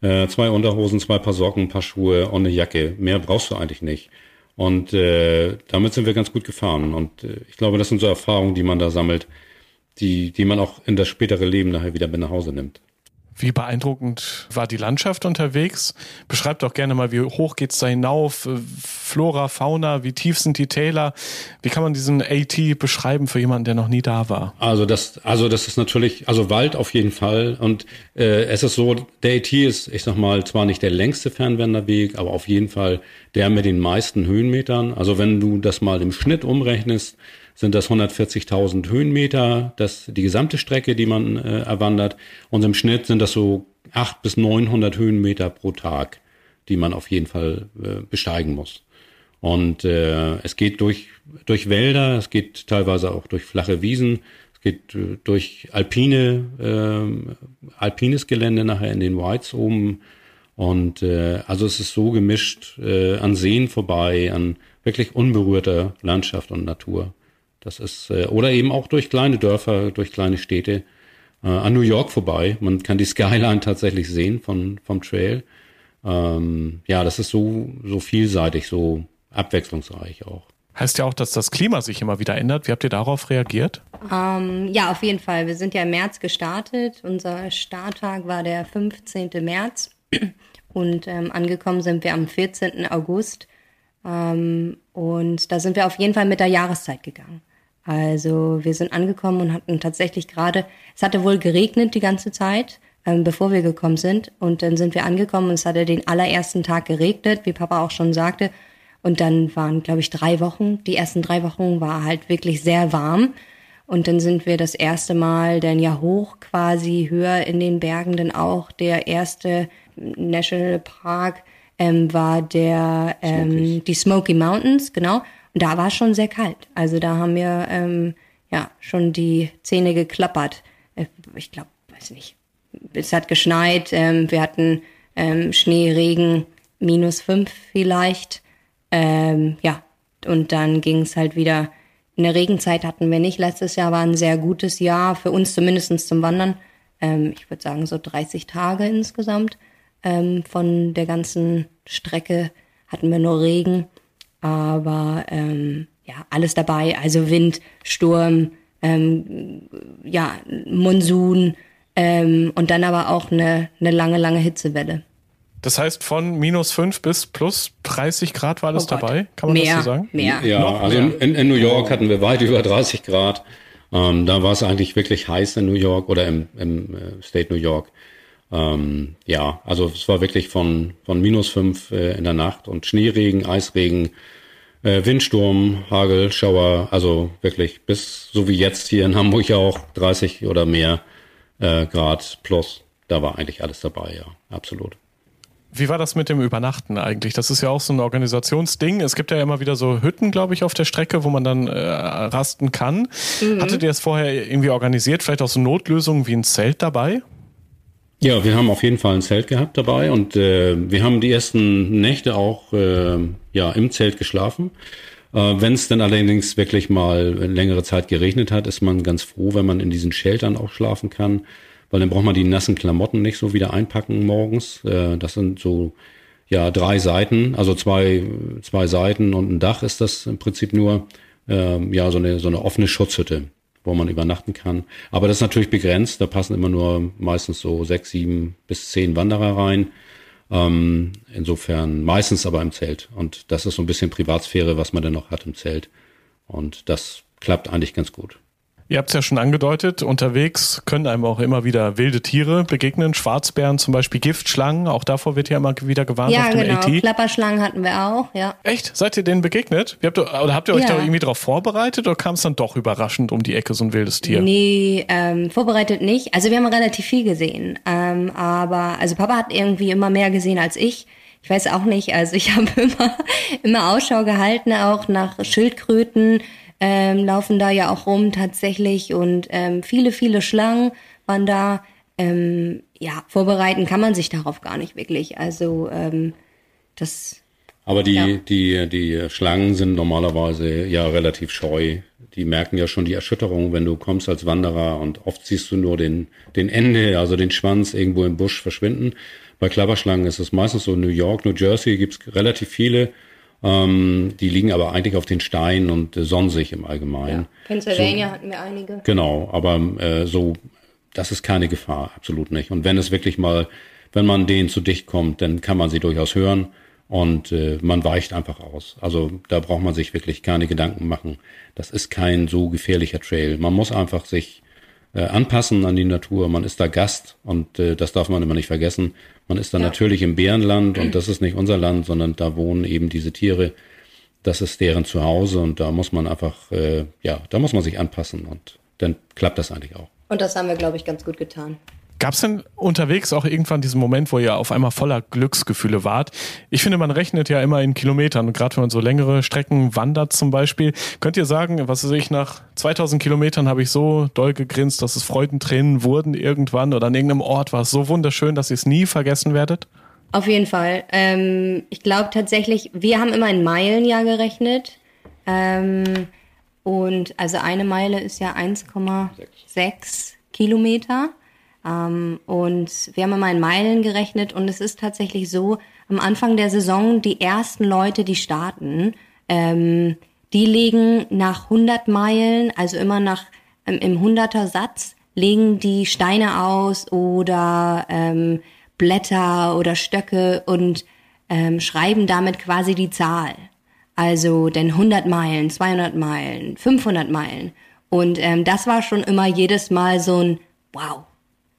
äh, zwei Unterhosen, zwei Paar Socken, ein paar Schuhe und eine Jacke. Mehr brauchst du eigentlich nicht. Und äh, damit sind wir ganz gut gefahren. Und äh, ich glaube, das sind so Erfahrungen, die man da sammelt, die, die man auch in das spätere Leben nachher wieder mit nach Hause nimmt. Wie beeindruckend war die Landschaft unterwegs? Beschreibt doch gerne mal, wie hoch geht's da hinauf? Flora, Fauna, wie tief sind die Täler? Wie kann man diesen AT beschreiben für jemanden, der noch nie da war? Also das, also das ist natürlich, also Wald auf jeden Fall. Und äh, es ist so, der AT ist, ich sag mal, zwar nicht der längste Fernwanderweg, aber auf jeden Fall der mit den meisten Höhenmetern. Also wenn du das mal im Schnitt umrechnest, sind das 140.000 Höhenmeter, das die gesamte Strecke, die man äh, erwandert. Und im Schnitt sind das so 800 bis 900 Höhenmeter pro Tag, die man auf jeden Fall äh, besteigen muss. Und äh, es geht durch, durch Wälder, es geht teilweise auch durch flache Wiesen, es geht äh, durch alpine, äh, alpines Gelände nachher in den Whites oben. Und äh, also es ist so gemischt äh, an Seen vorbei, an wirklich unberührter Landschaft und Natur. Das ist, äh, oder eben auch durch kleine Dörfer, durch kleine Städte, äh, an New York vorbei. Man kann die *laughs* Skyline tatsächlich sehen von, vom Trail. Ähm, ja, das ist so, so vielseitig, so abwechslungsreich auch. Heißt ja auch, dass das Klima sich immer wieder ändert. Wie habt ihr darauf reagiert? Ähm, ja, auf jeden Fall. Wir sind ja im März gestartet. Unser Starttag war der 15. März *clears throat* und ähm, angekommen sind wir am 14. August. Ähm, und da sind wir auf jeden Fall mit der Jahreszeit gegangen. Also wir sind angekommen und hatten tatsächlich gerade, es hatte wohl geregnet die ganze Zeit, ähm, bevor wir gekommen sind. Und dann sind wir angekommen und es hatte den allerersten Tag geregnet, wie Papa auch schon sagte. Und dann waren, glaube ich, drei Wochen. Die ersten drei Wochen war halt wirklich sehr warm. Und dann sind wir das erste Mal dann ja hoch quasi höher in den Bergen. Dann auch der erste National Park ähm, war der ähm, die Smoky Mountains, genau. Und da war es schon sehr kalt. Also da haben wir ähm, ja schon die Zähne geklappert. Äh, ich glaube, weiß nicht. Es hat geschneit. Ähm, wir hatten ähm, Schnee, Regen, minus fünf vielleicht. Ähm, ja, und dann ging es halt wieder. In der Regenzeit hatten wir nicht. Letztes Jahr war ein sehr gutes Jahr, für uns zumindest zum Wandern. Ähm, ich würde sagen so 30 Tage insgesamt. Ähm, von der ganzen Strecke hatten wir nur Regen, aber ähm, ja, alles dabei. Also Wind, Sturm, ähm, ja, Monsun ähm, und dann aber auch eine, eine lange, lange Hitzewelle. Das heißt, von minus 5 bis plus 30 Grad war alles Oh dabei? Kann man mehr, das so sagen? Mehr. Ja, Noch also mehr. in, in New York hatten wir weit über 30 Grad. Ähm, da war es eigentlich wirklich heiß in New York oder im, im äh, State New York. Ähm, ja, also es war wirklich von, von minus fünf äh, in der Nacht und Schneeregen, Eisregen, äh, Windsturm, Hagel, Schauer, also wirklich bis so wie jetzt hier in Hamburg ja auch 30 oder mehr äh, Grad plus. Da war eigentlich alles dabei, ja, absolut. Wie war das mit dem Übernachten eigentlich? Das ist ja auch so ein Organisationsding. Es gibt ja immer wieder so Hütten, glaube ich, auf der Strecke, wo man dann äh, rasten kann. Hattet ihr es vorher irgendwie organisiert? Vielleicht auch so Notlösungen wie ein Zelt dabei? Ja, wir haben auf jeden Fall ein Zelt gehabt dabei und äh, wir haben die ersten Nächte auch äh, ja im Zelt geschlafen. Äh, Wenn es dann allerdings wirklich mal längere Zeit geregnet hat, ist man ganz froh, wenn man in diesen Sheltern auch schlafen kann, weil dann braucht man die nassen Klamotten nicht so wieder einpacken morgens. Äh, das sind so ja drei Seiten, also zwei zwei Seiten und ein Dach ist das im Prinzip nur ähm, ja so eine so eine offene Schutzhütte wo man übernachten kann. Aber das ist natürlich begrenzt. Da passen immer nur meistens so sechs, sieben bis zehn Wanderer rein. Ähm, insofern meistens aber im Zelt. Und das ist so ein bisschen Privatsphäre, was man dann noch hat im Zelt. Und das klappt eigentlich ganz gut. Ihr habt es ja schon angedeutet, unterwegs können einem auch immer wieder wilde Tiere begegnen, Schwarzbären zum Beispiel, Giftschlangen, auch davor wird ja immer wieder gewarnt Ja, auf dem genau. AT. Klapperschlangen hatten wir auch, ja. Echt? Seid ihr denen begegnet? Wie habt ihr, oder habt ihr euch Ja. da irgendwie darauf vorbereitet oder kam es dann doch überraschend um die Ecke, so ein wildes Tier? Nee, ähm, vorbereitet nicht. Also wir haben relativ viel gesehen. Ähm, aber, also Papa hat irgendwie immer mehr gesehen als ich. Ich weiß auch nicht, also ich *laughs* habe immer, immer Ausschau gehalten, auch nach Schildkröten, ähm, laufen da ja auch rum tatsächlich und ähm, viele, viele Schlangen waren da. Ähm, ja, vorbereiten kann man sich darauf gar nicht wirklich. Also ähm, das Aber die, Ja. die, die Schlangen sind normalerweise ja relativ scheu. Die merken ja schon die Erschütterung, wenn du kommst als Wanderer und oft siehst du nur den, den Ende, also den Schwanz irgendwo im Busch verschwinden. Bei Klapperschlangen ist es meistens so New York, New Jersey gibt's relativ viele. Ähm, die liegen aber eigentlich auf den Steinen und äh, sonnen sich im Allgemeinen. Pennsylvania hatten wir einige. Genau, aber äh, so, das ist keine Gefahr, absolut nicht. Und wenn es wirklich mal, wenn man denen zu dicht kommt, dann kann man sie durchaus hören und äh, man weicht einfach aus. Also da braucht man sich wirklich keine Gedanken machen. Das ist kein so gefährlicher Trail. Man muss einfach sich äh, anpassen an die Natur. Man ist da Gast und äh, das darf man immer nicht vergessen. Man ist da natürlich im Bärenland und das ist nicht unser Land, sondern da wohnen eben diese Tiere. Das ist deren Zuhause und da muss man einfach, äh, ja, da muss man sich anpassen und dann klappt das eigentlich auch. Und das haben wir, glaube ich, ganz gut getan. Gab es denn unterwegs auch irgendwann diesen Moment, wo ihr auf einmal voller Glücksgefühle wart? Ich finde, man rechnet ja immer in Kilometern und gerade wenn man so längere Strecken wandert zum Beispiel. Könnt ihr sagen, was weiß ich, nach 2000 Kilometern habe ich so doll gegrinst, dass es Freudentränen wurden irgendwann oder an irgendeinem Ort war es so wunderschön, dass ihr es nie vergessen werdet? Auf jeden Fall. Ähm, ich glaube tatsächlich, wir haben immer in Meilen ja gerechnet. Ähm, und also eine Meile ist ja 1,6 Kilometer. Ähm, und wir haben immer in Meilen gerechnet und es ist tatsächlich so, am Anfang der Saison, die ersten Leute, die starten, ähm, die legen nach 100 Meilen, also immer nach ähm, im 100er Satz, legen die Steine aus oder ähm, Blätter oder Stöcke und ähm, schreiben damit quasi die Zahl. Also denn 100 Meilen, 200 Meilen, 500 Meilen. Und ähm, das war schon immer jedes Mal so ein Wow,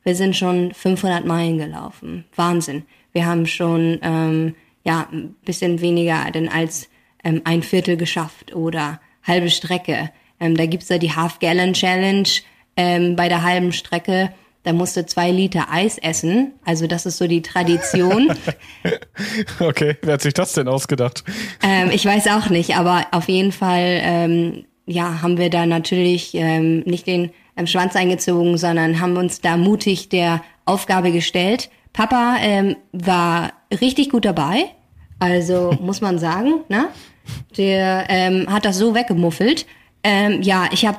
wir sind schon 500 Meilen gelaufen. Wahnsinn. Wir haben schon ähm, ja ein bisschen weniger denn als ähm, ein Viertel geschafft oder halbe Strecke. Ähm, da gibt's ja die Half Gallon Challenge ähm, bei der halben Strecke. Da musst du zwei Liter Eis essen. Also das ist so die Tradition. *laughs* okay, wer hat sich das denn ausgedacht? Ähm, ich weiß auch nicht, aber auf jeden Fall ähm, ja haben wir da natürlich ähm, nicht den ähm, Schwanz eingezogen, sondern haben uns da mutig der Aufgabe gestellt. Papa ähm, war richtig gut dabei, also *laughs* muss man sagen, ne? Der ähm, hat das so weggemuffelt. Ähm, ja, ich habe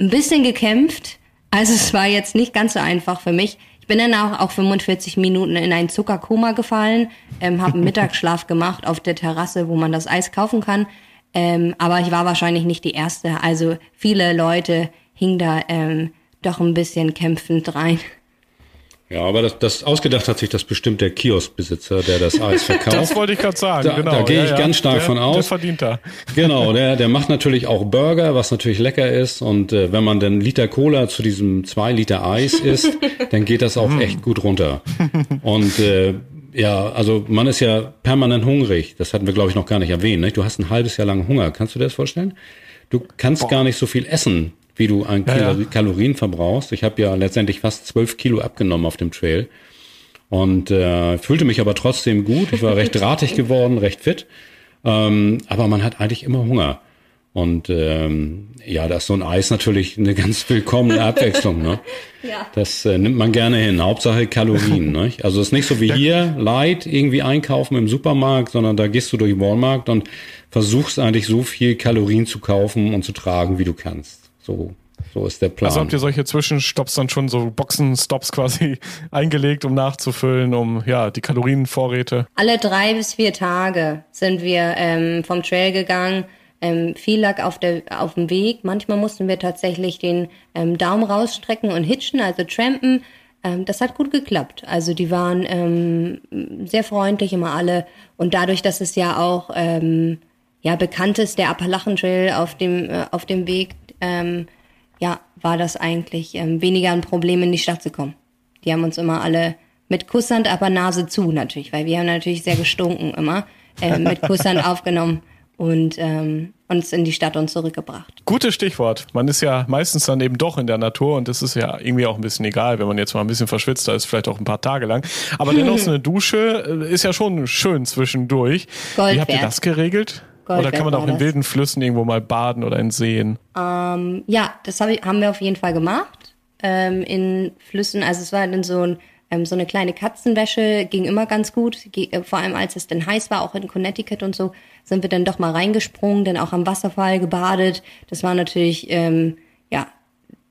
ein bisschen gekämpft, also es war jetzt nicht ganz so einfach für mich. Ich bin dann auch, auch 45 Minuten in ein Zuckerkoma gefallen, ähm, habe einen *laughs* Mittagsschlaf gemacht auf der Terrasse, wo man das Eis kaufen kann. Ähm, aber ich war wahrscheinlich nicht die Erste. Also viele Leute hing da ähm, doch ein bisschen kämpfend rein. Ja, aber das, das ausgedacht hat sich das bestimmt der Kioskbesitzer, der das Eis *laughs* verkauft. Das wollte ich gerade sagen. Da, genau. da gehe ja, ich ja. ganz stark der, von aus. Der verdient da. Genau, der, der macht natürlich auch Burger, was natürlich lecker ist. Und äh, wenn man dann Liter Cola zu diesem zwei Liter Eis isst, *laughs* dann geht das auch echt gut runter. *laughs* Und äh, ja, also man ist ja permanent hungrig. Das hatten wir, glaube ich, noch gar nicht erwähnt. Ne? Du hast ein halbes Jahr lang Hunger. Kannst du dir das vorstellen? Du kannst Boah. gar nicht so viel essen, wie du an Ja, Kilo ja. Kalorien verbrauchst. Ich habe ja letztendlich fast zwölf Kilo abgenommen auf dem Trail und äh, fühlte mich aber trotzdem gut. Ich war *laughs* recht drahtig geworden, recht fit. Ähm, aber man hat eigentlich immer Hunger. Und ähm, ja, da ist so ein Eis natürlich eine ganz willkommene *laughs* Abwechslung. Ne? Ja. Das äh, nimmt man gerne hin. Hauptsache Kalorien. Ne? *laughs* Also es ist nicht so wie hier, light irgendwie einkaufen im Supermarkt, sondern da gehst du durch den Walmart und versuchst eigentlich so viel Kalorien zu kaufen und zu tragen, wie du kannst. So, so ist der Plan. Also habt ihr solche Zwischenstopps dann schon so Boxenstops quasi *laughs* eingelegt, um nachzufüllen, um ja die Kalorienvorräte. Alle drei bis vier Tage sind wir ähm, vom Trail gegangen. Ähm, viel lag auf, der, auf dem Weg. Manchmal mussten wir tatsächlich den ähm, Daumen rausstrecken und hitchen, also trampen. Ähm, das hat gut geklappt. Also die waren ähm, sehr freundlich immer alle. Und dadurch, dass es ja auch ähm, ja, bekannt ist, der Appalachen Trail auf dem, äh, auf dem Weg, ähm, ja, war das eigentlich ähm, weniger ein Problem, in die Stadt zu kommen. Die haben uns immer alle mit Kusshand, aber Nase zu natürlich, weil wir haben natürlich sehr gestunken immer, äh, *laughs* mit Kusshand aufgenommen und ähm, uns in die Stadt und zurückgebracht. Gutes Stichwort. Man ist ja meistens dann eben doch in der Natur und das ist ja irgendwie auch ein bisschen egal, wenn man jetzt mal ein bisschen verschwitzt, da ist vielleicht auch ein paar Tage lang. Aber dennoch *laughs* so eine Dusche äh, ist ja schon schön zwischendurch. Gold Wie habt ihr das geregelt? Gold oder kann man auch in das. wilden Flüssen irgendwo mal baden oder in Seen? Ähm, ja, das hab ich, haben wir auf jeden Fall gemacht. Ähm, in Flüssen, also es war dann so, ein, ähm, so eine kleine Katzenwäsche, ging immer ganz gut. Ge äh, vor allem als es dann heiß war, auch in Connecticut und so, sind wir dann doch mal reingesprungen, dann auch am Wasserfall gebadet. Das war natürlich, ähm, ja,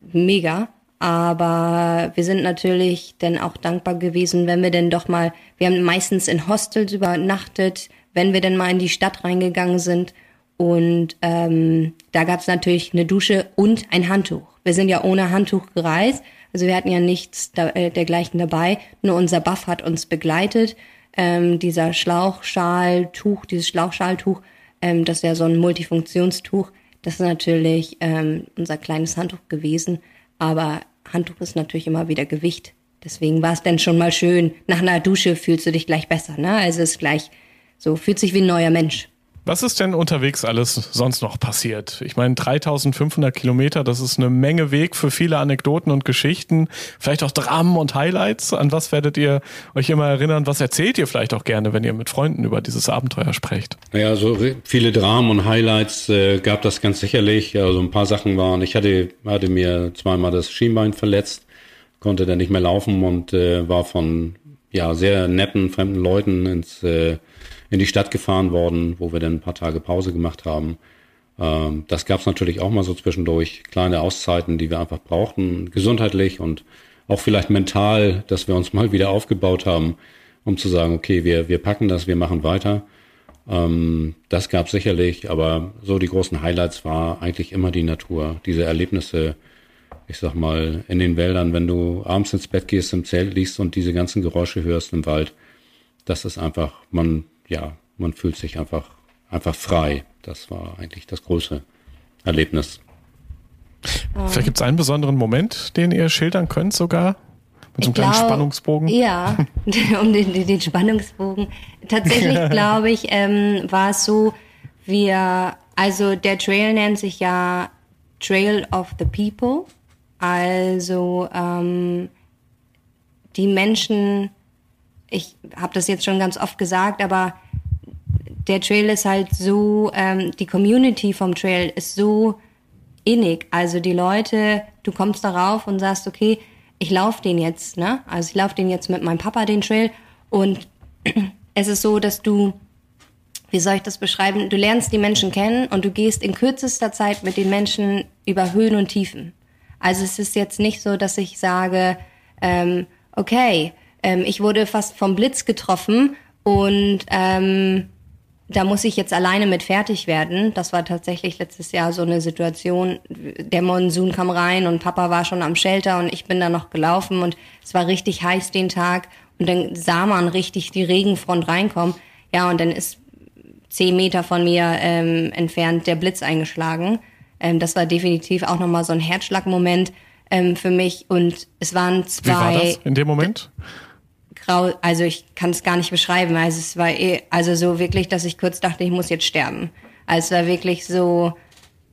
mega. Aber wir sind natürlich dann auch dankbar gewesen, wenn wir denn doch mal, wir haben meistens in Hostels übernachtet, wenn wir denn mal in die Stadt reingegangen sind. Und ähm, da gab es natürlich eine Dusche und ein Handtuch. Wir sind ja ohne Handtuch gereist, also wir hatten ja nichts da, äh, dergleichen dabei. Nur unser Buff hat uns begleitet. Ähm, dieser Schlauchschaltuch, dieses Schlauchschaltuch, ähm, das ist ja so ein Multifunktionstuch. Das ist natürlich ähm, unser kleines Handtuch gewesen. Aber Handtuch ist natürlich immer wieder Gewicht. Deswegen war es dann schon mal schön. Nach einer Dusche fühlst du dich gleich besser, ne? Also es ist gleich so, fühlt sich wie ein neuer Mensch. Was ist denn unterwegs alles sonst noch passiert? Ich meine, 3500 Kilometer, das ist eine Menge Weg für viele Anekdoten und Geschichten, vielleicht auch Dramen und Highlights. An was werdet ihr euch immer erinnern? Was erzählt ihr vielleicht auch gerne, wenn ihr mit Freunden über dieses Abenteuer sprecht? Ja, so viele Dramen und Highlights äh, gab das ganz sicherlich. Also ein paar Sachen waren, ich hatte, hatte mir zweimal das Schienbein verletzt, konnte dann nicht mehr laufen und äh, war von ja, sehr netten, fremden Leuten ins äh, in die Stadt gefahren worden, wo wir dann ein paar Tage Pause gemacht haben. Ähm, das gab es natürlich auch mal so zwischendurch, kleine Auszeiten, die wir einfach brauchten, gesundheitlich und auch vielleicht mental, dass wir uns *laughs* mal wieder aufgebaut haben, um zu sagen, okay, wir, wir packen das, wir machen weiter. Ähm, das gab sicherlich, aber so die großen Highlights war eigentlich immer die Natur, diese Erlebnisse, ich sag mal, in den Wäldern, wenn du abends ins Bett gehst, im Zelt liegst und diese ganzen Geräusche hörst im Wald, das ist einfach, man ja, man fühlt sich einfach, einfach frei. Das war eigentlich das große Erlebnis. Vielleicht gibt es einen besonderen Moment, den ihr schildern könnt sogar? Mit so einem kleinen Spannungsbogen? Ja, *laughs* um den, den, Spannungsbogen. Tatsächlich *laughs* glaube ich, ähm, war es so, wir, also der Trail nennt sich ja Trail of the People. Also ähm, die Menschen ich habe das jetzt schon ganz oft gesagt, aber der Trail ist halt so, ähm, die Community vom Trail ist so innig. Also die Leute, du kommst darauf und sagst, okay, ich laufe den jetzt, ne? Also ich laufe den jetzt mit meinem Papa den Trail und *clears throat* es ist so, dass du, wie soll ich das beschreiben? Du lernst die Menschen kennen und du gehst in kürzester Zeit mit den Menschen über Höhen und Tiefen. Also es ist jetzt nicht so, dass ich sage, ähm, okay, ähm, ich wurde fast vom Blitz getroffen und ähm, da muss ich jetzt alleine mit fertig werden. Das war tatsächlich letztes Jahr so eine Situation. Der Monsun kam rein und Papa war schon am Shelter und ich bin da noch gelaufen und es war richtig heiß den Tag und dann sah man richtig die Regenfront reinkommen. Ja, und dann ist zehn Meter von mir ähm, entfernt der Blitz eingeschlagen. Ähm, das war definitiv auch nochmal so ein Herzschlagmoment ähm, für mich und es waren zwei. Wie war das in dem Moment? Grau, also ich kann es gar nicht beschreiben. Also es war eh, also so wirklich, dass ich kurz dachte, ich muss jetzt sterben. Also es war wirklich so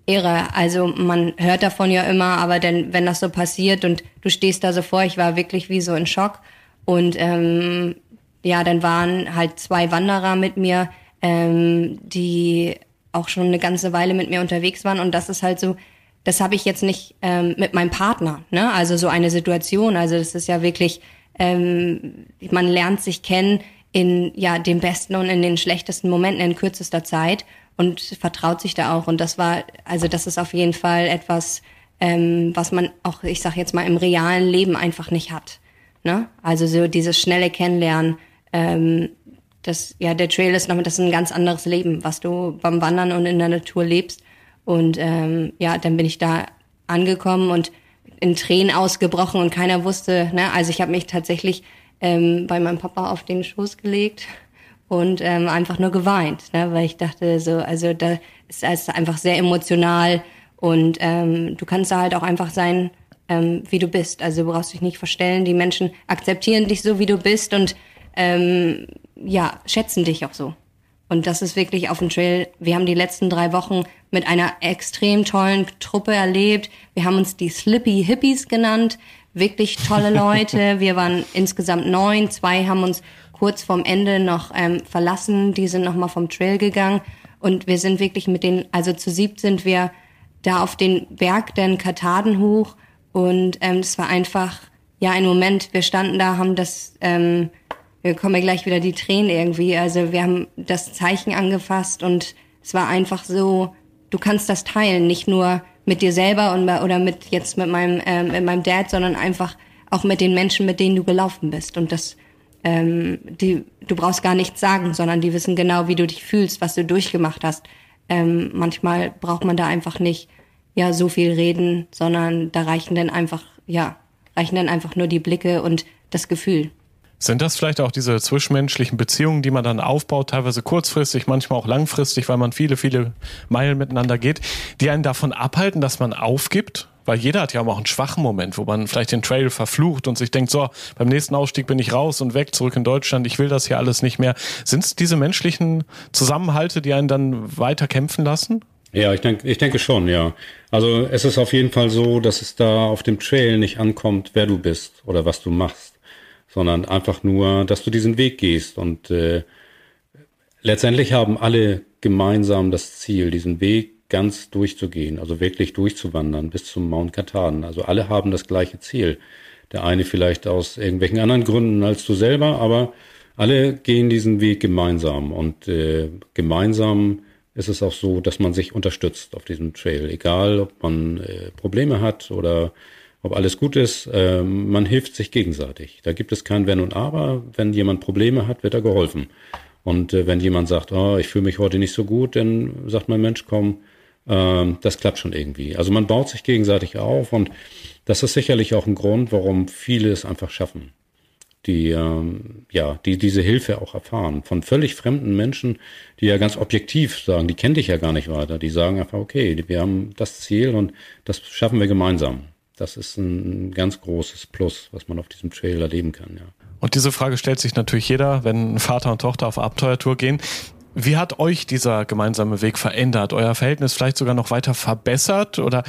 irre. Also man hört davon ja immer, aber denn wenn das so passiert und du stehst da so vor, ich war wirklich wie so in Schock. Und ähm, ja, dann waren halt zwei Wanderer mit mir, ähm, die auch schon eine ganze Weile mit mir unterwegs waren. Und das ist halt so, das habe ich jetzt nicht ähm, mit meinem Partner, ne? Also so eine Situation. Also das ist ja wirklich ähm, man lernt sich kennen in ja den besten und in den schlechtesten Momenten in kürzester Zeit und vertraut sich da auch. Und das war, also das ist auf jeden Fall etwas, ähm, was man auch, ich sag jetzt mal, im realen Leben einfach nicht hat. Ne? Also so dieses schnelle Kennenlernen, ähm, das, ja, der Trail ist noch, das ist ein ganz anderes Leben, was du beim Wandern und in der Natur lebst. Und ähm, ja, dann bin ich da angekommen und in Tränen ausgebrochen und keiner wusste, ne? Also ich habe mich tatsächlich ähm, bei meinem Papa auf den Schoß gelegt und ähm, einfach nur geweint, ne? weil ich dachte so, also da ist es einfach sehr emotional und ähm, du kannst da halt auch einfach sein, ähm, wie du bist. Also du brauchst dich nicht verstellen. Die Menschen akzeptieren dich so, wie du bist und ähm, ja, schätzen dich auch so. Und das ist wirklich auf dem Trail. Wir haben die letzten drei Wochen mit einer extrem tollen Truppe erlebt. Wir haben uns die Slippy Hippies genannt. Wirklich tolle *laughs* Leute. Wir waren insgesamt neun. Zwei haben uns kurz vorm Ende noch ähm, verlassen. Die sind nochmal vom Trail gegangen. Und wir sind wirklich mit den, also zu siebt sind wir da auf den Berg den Kataden hoch. Und ähm, es war einfach, ja, ein Moment. Wir standen da, haben das ähm, wir kommen ja gleich wieder die Tränen irgendwie. Also wir haben das Zeichen angefasst und es war einfach so, du kannst das teilen, nicht nur mit dir selber und, oder mit jetzt mit meinem, äh, mit meinem Dad, sondern einfach auch mit den Menschen, mit denen du gelaufen bist. Und das, ähm, die, du brauchst gar nichts sagen, sondern die wissen genau, wie du dich fühlst, was du durchgemacht hast. Ähm, manchmal braucht man da einfach nicht ja so viel reden, sondern da reichen dann einfach ja reichen dann einfach nur die Blicke und das Gefühl. Sind das vielleicht auch diese zwischenmenschlichen Beziehungen, die man dann aufbaut, teilweise kurzfristig, manchmal auch langfristig, weil man viele, viele Meilen miteinander geht, die einen davon abhalten, dass man aufgibt? weil jeder hat ja auch einen schwachen Moment, wo man vielleicht den Trail verflucht und sich denkt, so, beim nächsten Ausstieg bin ich raus und weg, zurück in Deutschland, ich will das hier alles nicht mehr. Sind es diese menschlichen Zusammenhalte, die einen dann weiter kämpfen lassen? Ja, ich denke, ich denke schon, ja. Also es ist auf jeden Fall so, dass es da auf dem Trail nicht ankommt, wer du bist oder was du machst, sondern einfach nur, dass du diesen Weg gehst. Und äh, letztendlich haben alle gemeinsam das Ziel, diesen Weg ganz durchzugehen, also wirklich durchzuwandern bis zum Mount Katahdin. Also alle haben das gleiche Ziel. Der eine vielleicht aus irgendwelchen anderen Gründen als du selber, aber alle gehen diesen Weg gemeinsam und äh, gemeinsam ist es auch so, dass man sich unterstützt auf diesem Trail. Egal, ob man äh, Probleme hat oder ob alles gut ist, äh, man hilft sich gegenseitig. Da gibt es kein Wenn und Aber. Wenn jemand Probleme hat, wird er geholfen. Und äh, wenn jemand sagt, oh, ich fühle mich heute nicht so gut, dann sagt mein Mensch, komm, äh, das klappt schon irgendwie. Also man baut sich gegenseitig auf und das ist sicherlich auch ein Grund, warum viele es einfach schaffen die ähm, ja, die diese Hilfe auch erfahren von völlig fremden Menschen, die ja ganz objektiv sagen, die kenne dich ja gar nicht weiter. Die sagen einfach, okay, wir haben das Ziel und das schaffen wir gemeinsam. Das ist ein ganz großes Plus, was man auf diesem Trail erleben kann, ja. Und diese Frage stellt sich natürlich jeder, wenn Vater und Tochter auf Abenteuertour gehen. Wie hat euch dieser gemeinsame Weg verändert? Euer Verhältnis vielleicht sogar noch weiter verbessert? Oder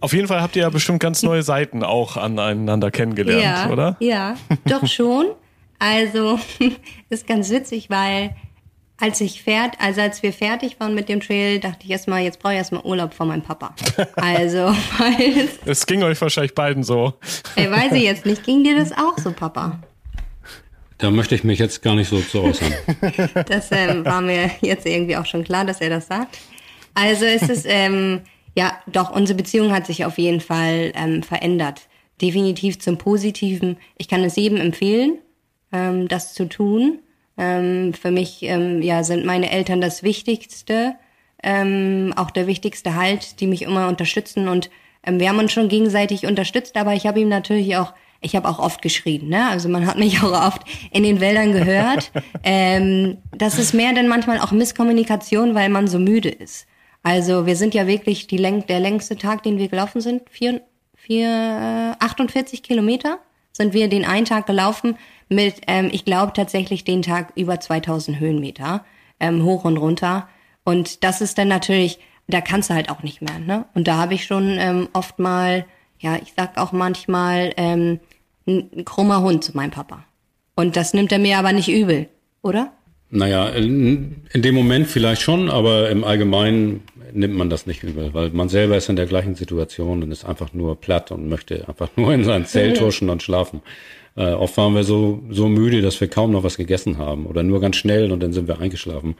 auf jeden Fall habt ihr ja bestimmt ganz neue *laughs* Seiten auch aneinander kennengelernt, ja, oder? Ja, doch schon. Also *laughs* ist ganz witzig, weil als ich fährt, also als wir fertig waren mit dem Trail, dachte ich erstmal, jetzt brauche ich erstmal Urlaub von meinem Papa. *laughs* Also, weil es ging euch wahrscheinlich beiden so. Ey, weiß ich jetzt nicht, ging dir das auch so, Papa? Da möchte ich mich jetzt gar nicht so zu äußern. *laughs* Das ähm, war mir jetzt irgendwie auch schon klar, dass er das sagt. Also es ist ähm, ja, doch, unsere Beziehung hat sich auf jeden Fall ähm, verändert. Definitiv zum Positiven. Ich kann es jedem empfehlen, ähm, das zu tun. Ähm, für mich ähm, ja, sind meine Eltern das Wichtigste, ähm, auch der wichtigste Halt, die mich immer unterstützen. Und ähm, wir haben uns schon gegenseitig unterstützt, aber ich habe ihm natürlich auch ich habe auch oft geschrien, ne? Also man hat mich *laughs* auch oft in den Wäldern gehört. *laughs* ähm, das ist mehr denn manchmal auch Misskommunikation, weil man so müde ist. Also wir sind ja wirklich die Läng der längste Tag, den wir gelaufen sind, vier, vier, äh, 48 Kilometer sind wir den einen Tag gelaufen mit, ähm, ich glaube tatsächlich den Tag über 2000 Höhenmeter ähm, hoch und runter. Und das ist dann natürlich, da kannst du halt auch nicht mehr. Ne? Und da habe ich schon ähm, oft mal, ja, ich sag auch manchmal, ähm, ein krummer Hund zu meinem Papa. Und das nimmt er mir aber nicht übel, oder? Naja, in, in dem Moment vielleicht schon, aber im Allgemeinen nimmt man das nicht übel, weil man selber ist in der gleichen Situation und ist einfach nur platt und möchte einfach nur in sein Zelt *laughs* huschen und schlafen. Äh, oft waren wir so, so müde, dass wir kaum noch was gegessen haben oder nur ganz schnell und dann sind wir eingeschlafen.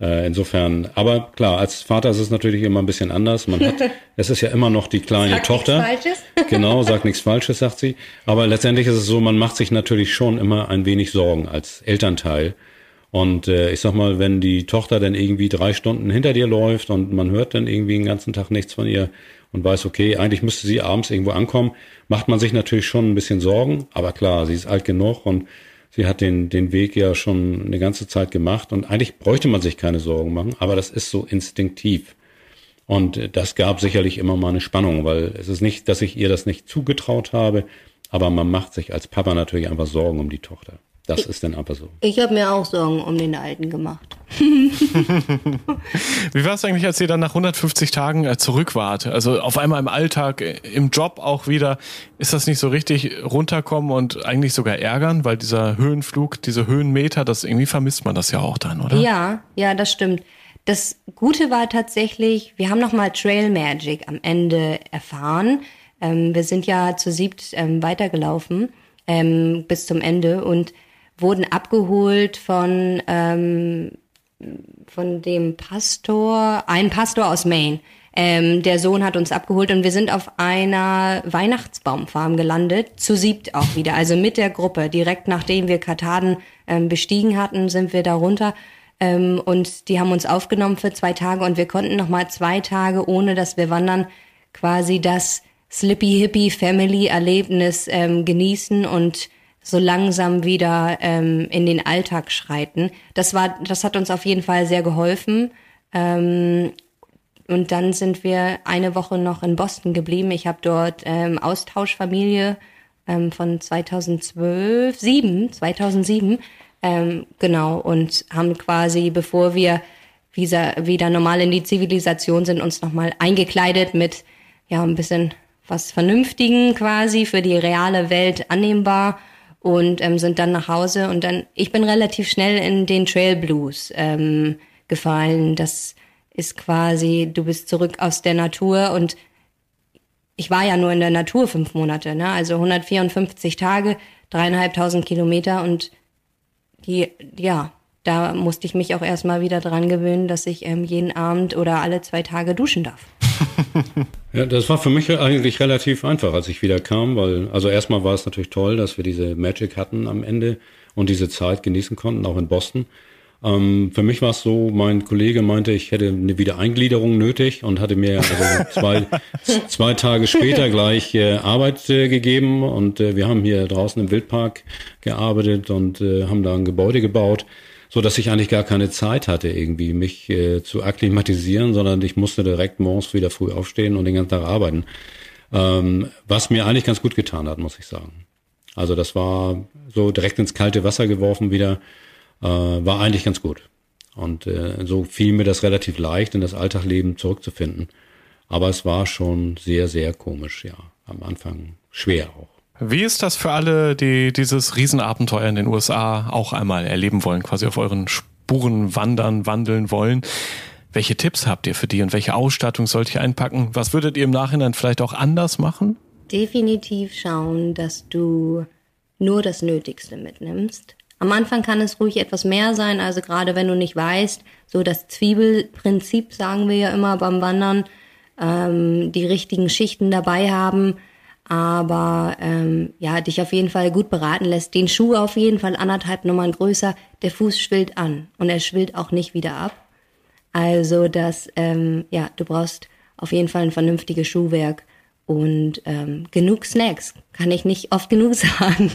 Äh, insofern, aber klar, als Vater ist es natürlich immer ein bisschen anders. Man hat, *laughs* es ist ja immer noch die kleine Sag Tochter. Nichts Falsches. *laughs* genau, sagt nichts Falsches, sagt sie. Aber letztendlich ist es so, man macht sich natürlich schon immer ein wenig Sorgen als Elternteil und äh, ich sag mal, wenn die Tochter dann irgendwie drei Stunden hinter dir läuft und man hört dann irgendwie den ganzen Tag nichts von ihr und weiß, okay, eigentlich müsste sie abends irgendwo ankommen, macht man sich natürlich schon ein bisschen Sorgen. Aber klar, sie ist alt genug und sie hat den, den Weg ja schon eine ganze Zeit gemacht und eigentlich bräuchte man sich keine Sorgen machen, aber das ist so instinktiv. Und das gab sicherlich immer mal eine Spannung, weil es ist nicht, dass ich ihr das nicht zugetraut habe, aber man macht sich als Papa natürlich einfach Sorgen um die Tochter. Das ich, ist dann aber so. Ich habe mir auch Sorgen um den Alten gemacht. *laughs* Wie war es eigentlich, als ihr dann nach 150 Tagen äh, zurück wart? Also auf einmal im Alltag, äh, im Job auch wieder. Ist das nicht so richtig runterkommen und eigentlich sogar ärgern? Weil dieser Höhenflug, diese Höhenmeter, das irgendwie vermisst man das ja auch dann, oder? Ja, ja, das stimmt. Das Gute war tatsächlich, wir haben nochmal Trail Magic am Ende erfahren. Ähm, wir sind ja zu siebt ähm, weitergelaufen ähm, bis zum Ende und wurden abgeholt von, ähm, von dem Pastor, ein Pastor aus Maine. Ähm, der Sohn hat uns abgeholt und wir sind auf einer Weihnachtsbaumfarm gelandet, zu siebt auch wieder, also mit der Gruppe. Direkt nachdem wir Kataden ähm, bestiegen hatten, sind wir da runter und die haben uns aufgenommen für zwei Tage und wir konnten noch mal zwei Tage, ohne dass wir wandern, quasi das Slippy Hippie Family Erlebnis ähm, genießen und so langsam wieder ähm, in den Alltag schreiten. Das war, das hat uns auf jeden Fall sehr geholfen. Ähm, und dann sind wir eine Woche noch in Boston geblieben. Ich habe dort ähm, Austauschfamilie ähm, von 2012, 7, 2007, ähm, genau, und haben quasi, bevor wir wieder, wieder normal in die Zivilisation sind, uns nochmal eingekleidet mit, ja, ein bisschen was Vernünftigen quasi für die reale Welt annehmbar und ähm, sind dann nach Hause und dann, ich bin relativ schnell in den Trail Blues ähm, gefallen. Das ist quasi, du bist zurück aus der Natur und ich war ja nur in der Natur fünf Monate, ne? Also 154 Tage, dreieinhalbtausend Kilometer und die, ja, da musste ich mich auch erstmal wieder dran gewöhnen, dass ich ähm, jeden Abend oder alle zwei Tage duschen darf. *laughs* ja, das war für mich eigentlich relativ einfach, als ich wieder kam, weil, also erstmal war es natürlich toll, dass wir diese Magic hatten am Ende und diese Zeit genießen konnten, auch in Boston. Ähm, für mich war es so, mein Kollege meinte, ich hätte eine Wiedereingliederung nötig und hatte mir also *laughs* zwei, zwei Tage später gleich äh, Arbeit äh, gegeben und äh, wir haben hier draußen im Wildpark gearbeitet und äh, haben da ein Gebäude gebaut, so dass ich eigentlich gar keine Zeit hatte, irgendwie mich äh, zu akklimatisieren, sondern ich musste direkt morgens wieder früh aufstehen und den ganzen Tag arbeiten. Ähm, was mir eigentlich ganz gut getan hat, muss ich sagen. Also das war so direkt ins kalte Wasser geworfen wieder äh, war eigentlich ganz gut. Und äh, so fiel mir das relativ leicht, in das Alltagleben zurückzufinden. Aber es war schon sehr, sehr komisch, ja. Am Anfang schwer auch. Wie ist das für alle, die dieses Riesenabenteuer in den USA auch einmal erleben wollen, quasi auf euren Spuren wandern, wandeln wollen? Welche Tipps habt ihr für die und welche Ausstattung sollte ich einpacken? Was würdet ihr im Nachhinein vielleicht auch anders machen? Definitiv schauen, dass du nur das Nötigste mitnimmst. Am Anfang kann es ruhig etwas mehr sein, also gerade wenn du nicht weißt, so das Zwiebelprinzip sagen wir ja immer beim Wandern, ähm, die richtigen Schichten dabei haben, aber ähm, ja, dich auf jeden Fall gut beraten lässt. Den Schuh auf jeden Fall anderthalb Nummern größer, der Fuß schwillt an und er schwillt auch nicht wieder ab. Also das, ähm, ja, du brauchst auf jeden Fall ein vernünftiges Schuhwerk und ähm, genug Snacks, kann ich nicht oft genug *laughs* sagen.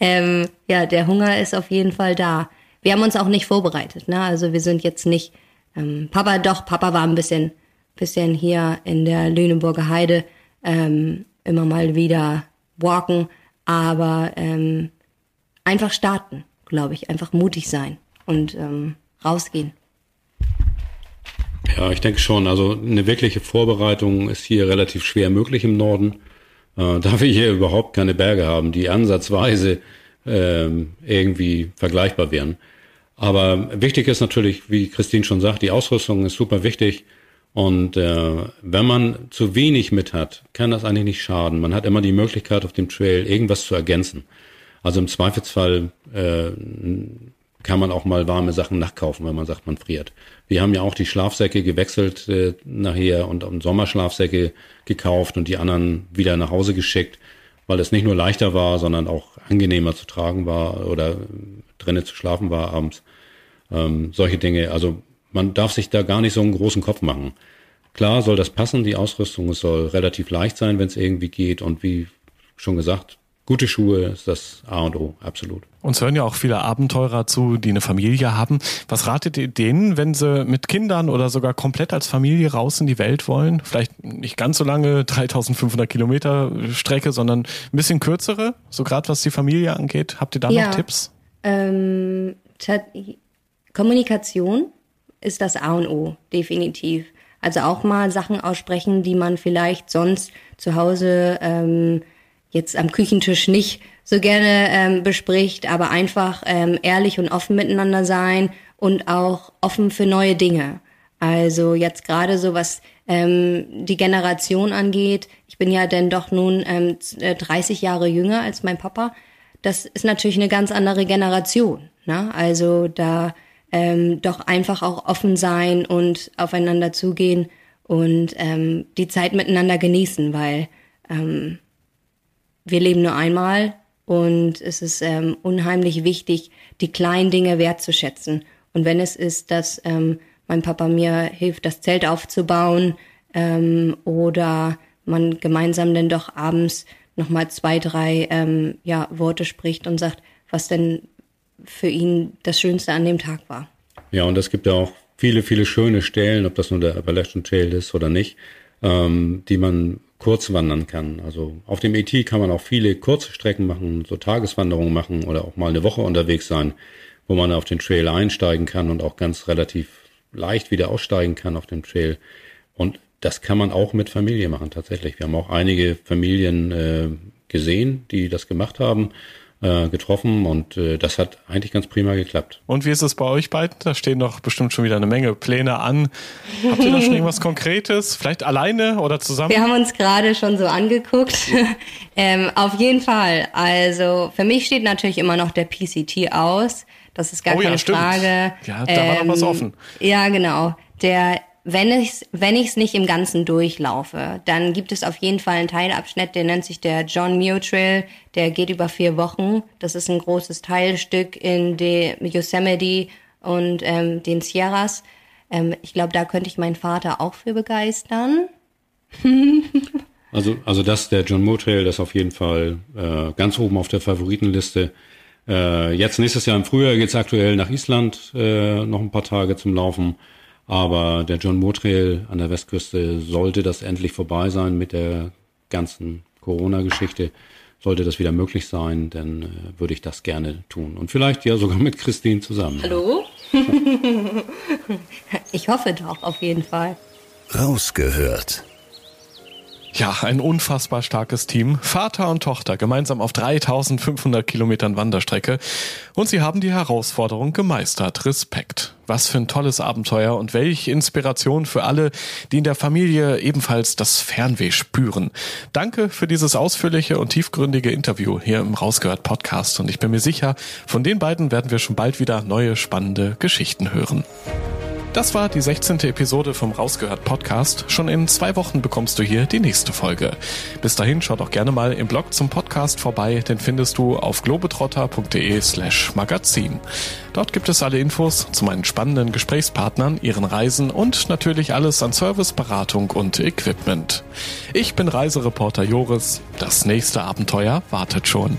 ähm, ja, der Hunger ist auf jeden Fall da. Wir haben uns auch nicht vorbereitet, ne? Also wir sind jetzt nicht, ähm, Papa doch, Papa war ein bisschen, bisschen hier in der Lüneburger Heide ähm, immer mal wieder walken, aber ähm, einfach starten, glaube ich, einfach mutig sein und ähm, rausgehen. Ja, ich denke schon. Also eine wirkliche Vorbereitung ist hier relativ schwer möglich im Norden, äh, da wir hier überhaupt keine Berge haben, die ansatzweise äh, irgendwie vergleichbar wären. Aber wichtig ist natürlich, wie Christine schon sagt, die Ausrüstung ist super wichtig. Und äh, wenn man zu wenig mit hat, kann das eigentlich nicht schaden. Man hat immer die Möglichkeit, auf dem Trail irgendwas zu ergänzen. Also im Zweifelsfall äh, kann man auch mal warme Sachen nachkaufen, wenn man sagt, man friert. Wir haben ja auch die Schlafsäcke gewechselt äh, nachher und, und Sommerschlafsäcke gekauft und die anderen wieder nach Hause geschickt, weil es nicht nur leichter war, sondern auch angenehmer zu tragen war oder drinnen zu schlafen war abends. Ähm, solche Dinge. Also man darf sich da gar nicht so einen großen Kopf machen. Klar soll das passen, die Ausrüstung, es soll relativ leicht sein, wenn es irgendwie geht und wie schon gesagt, Gute Schuhe ist das A und O, absolut. Uns hören ja auch viele Abenteurer zu, die eine Familie haben. Was ratet ihr denen, wenn sie mit Kindern oder sogar komplett als Familie raus in die Welt wollen? Vielleicht nicht ganz so lange, *laughs* 3500 Kilometer Strecke, sondern ein bisschen kürzere, so gerade was die Familie angeht. Habt ihr da ja, noch Tipps? Ähm, Kommunikation ist das A und O, definitiv. Also auch mal Sachen aussprechen, die man vielleicht sonst zu Hause ähm, jetzt am Küchentisch nicht so gerne ähm, bespricht, aber einfach ähm, ehrlich und offen miteinander sein und auch offen für neue Dinge. Also jetzt gerade so was ähm, die Generation angeht, ich bin ja dann doch nun ähm, 30 äh, Jahre jünger als mein Papa. Das ist natürlich eine ganz andere Generation. Ne? Also da ähm, doch einfach auch offen sein und aufeinander zugehen und ähm, die Zeit miteinander genießen, weil ähm, wir leben nur einmal und es ist ähm, unheimlich wichtig, die kleinen Dinge wertzuschätzen. Und wenn es ist, dass ähm, mein Papa mir hilft, das Zelt aufzubauen ähm, oder man gemeinsam dann doch abends nochmal zwei, drei ähm, ja, Worte spricht und sagt, was denn für ihn das Schönste an dem Tag war. Ja, und es gibt ja auch viele, viele schöne Stellen, ob das nur der Appalachian Trail ist oder nicht, ähm, die man kurz wandern kann. Also auf dem ET kann man auch viele kurze Strecken machen, so Tageswanderungen machen oder auch mal eine Woche unterwegs sein, wo man auf den Trail einsteigen kann und auch ganz relativ leicht wieder aussteigen kann auf dem Trail. Und das kann man auch mit Familie machen, tatsächlich. Wir haben auch einige Familien äh, gesehen, die das gemacht haben äh, getroffen und äh, das hat eigentlich ganz prima geklappt. Und wie ist es bei euch beiden? Da stehen doch bestimmt schon wieder eine Menge Pläne an. Habt ihr da schon irgendwas Konkretes? Vielleicht alleine oder zusammen? Wir haben uns gerade schon so angeguckt. *laughs* ähm, auf jeden Fall. Also für mich steht natürlich immer noch der PCT aus. Das ist gar oh, keine ja, stimmt. Frage. Ja, da war noch was Ähm, offen. Ja, genau. Der wenn ich wenn ich's nicht im Ganzen durchlaufe, dann gibt es auf jeden Fall einen Teilabschnitt, der nennt sich der John Muir Trail. Der geht über vier Wochen. Das ist ein großes Teilstück in der Yosemite und ähm, den Sierras. Ähm, ich glaube, da könnte ich meinen Vater auch für begeistern. Also, also das, der John Moore Trail, das ist auf jeden Fall äh, ganz oben auf der Favoritenliste. Äh, jetzt nächstes Jahr im Frühjahr geht's aktuell nach Island äh, noch ein paar Tage zum Laufen. Aber der John Moore Trail an der Westküste sollte das endlich vorbei sein mit der ganzen Corona-Geschichte. Sollte das wieder möglich sein, dann äh, würde ich das gerne tun. Und vielleicht ja sogar mit Christine zusammen. Hallo? *laughs* ich hoffe doch, auf jeden Fall. Rausgehört. Ja, ein unfassbar starkes Team. Vater und Tochter gemeinsam auf 3500 Kilometern Wanderstrecke. Und sie haben die Herausforderung gemeistert. Respekt. Was für ein tolles Abenteuer und welche Inspiration für alle, die in der Familie ebenfalls das Fernweh spüren. Danke für dieses ausführliche und tiefgründige Interview hier im Rausgehört Podcast. Und ich bin mir sicher, von den beiden werden wir schon bald wieder neue spannende Geschichten hören. Das war die 16. Episode vom Rausgehört Podcast. Schon in zwei Wochen bekommst du hier die nächste Folge. Bis dahin schau doch gerne mal im Blog zum Podcast vorbei, den findest du auf globetrotter.de slash magazin. Dort gibt es alle Infos zu meinen spannenden Gesprächspartnern, ihren Reisen und natürlich alles an Service, Beratung und Equipment. Ich bin Reisereporter Joris. Das nächste Abenteuer wartet schon.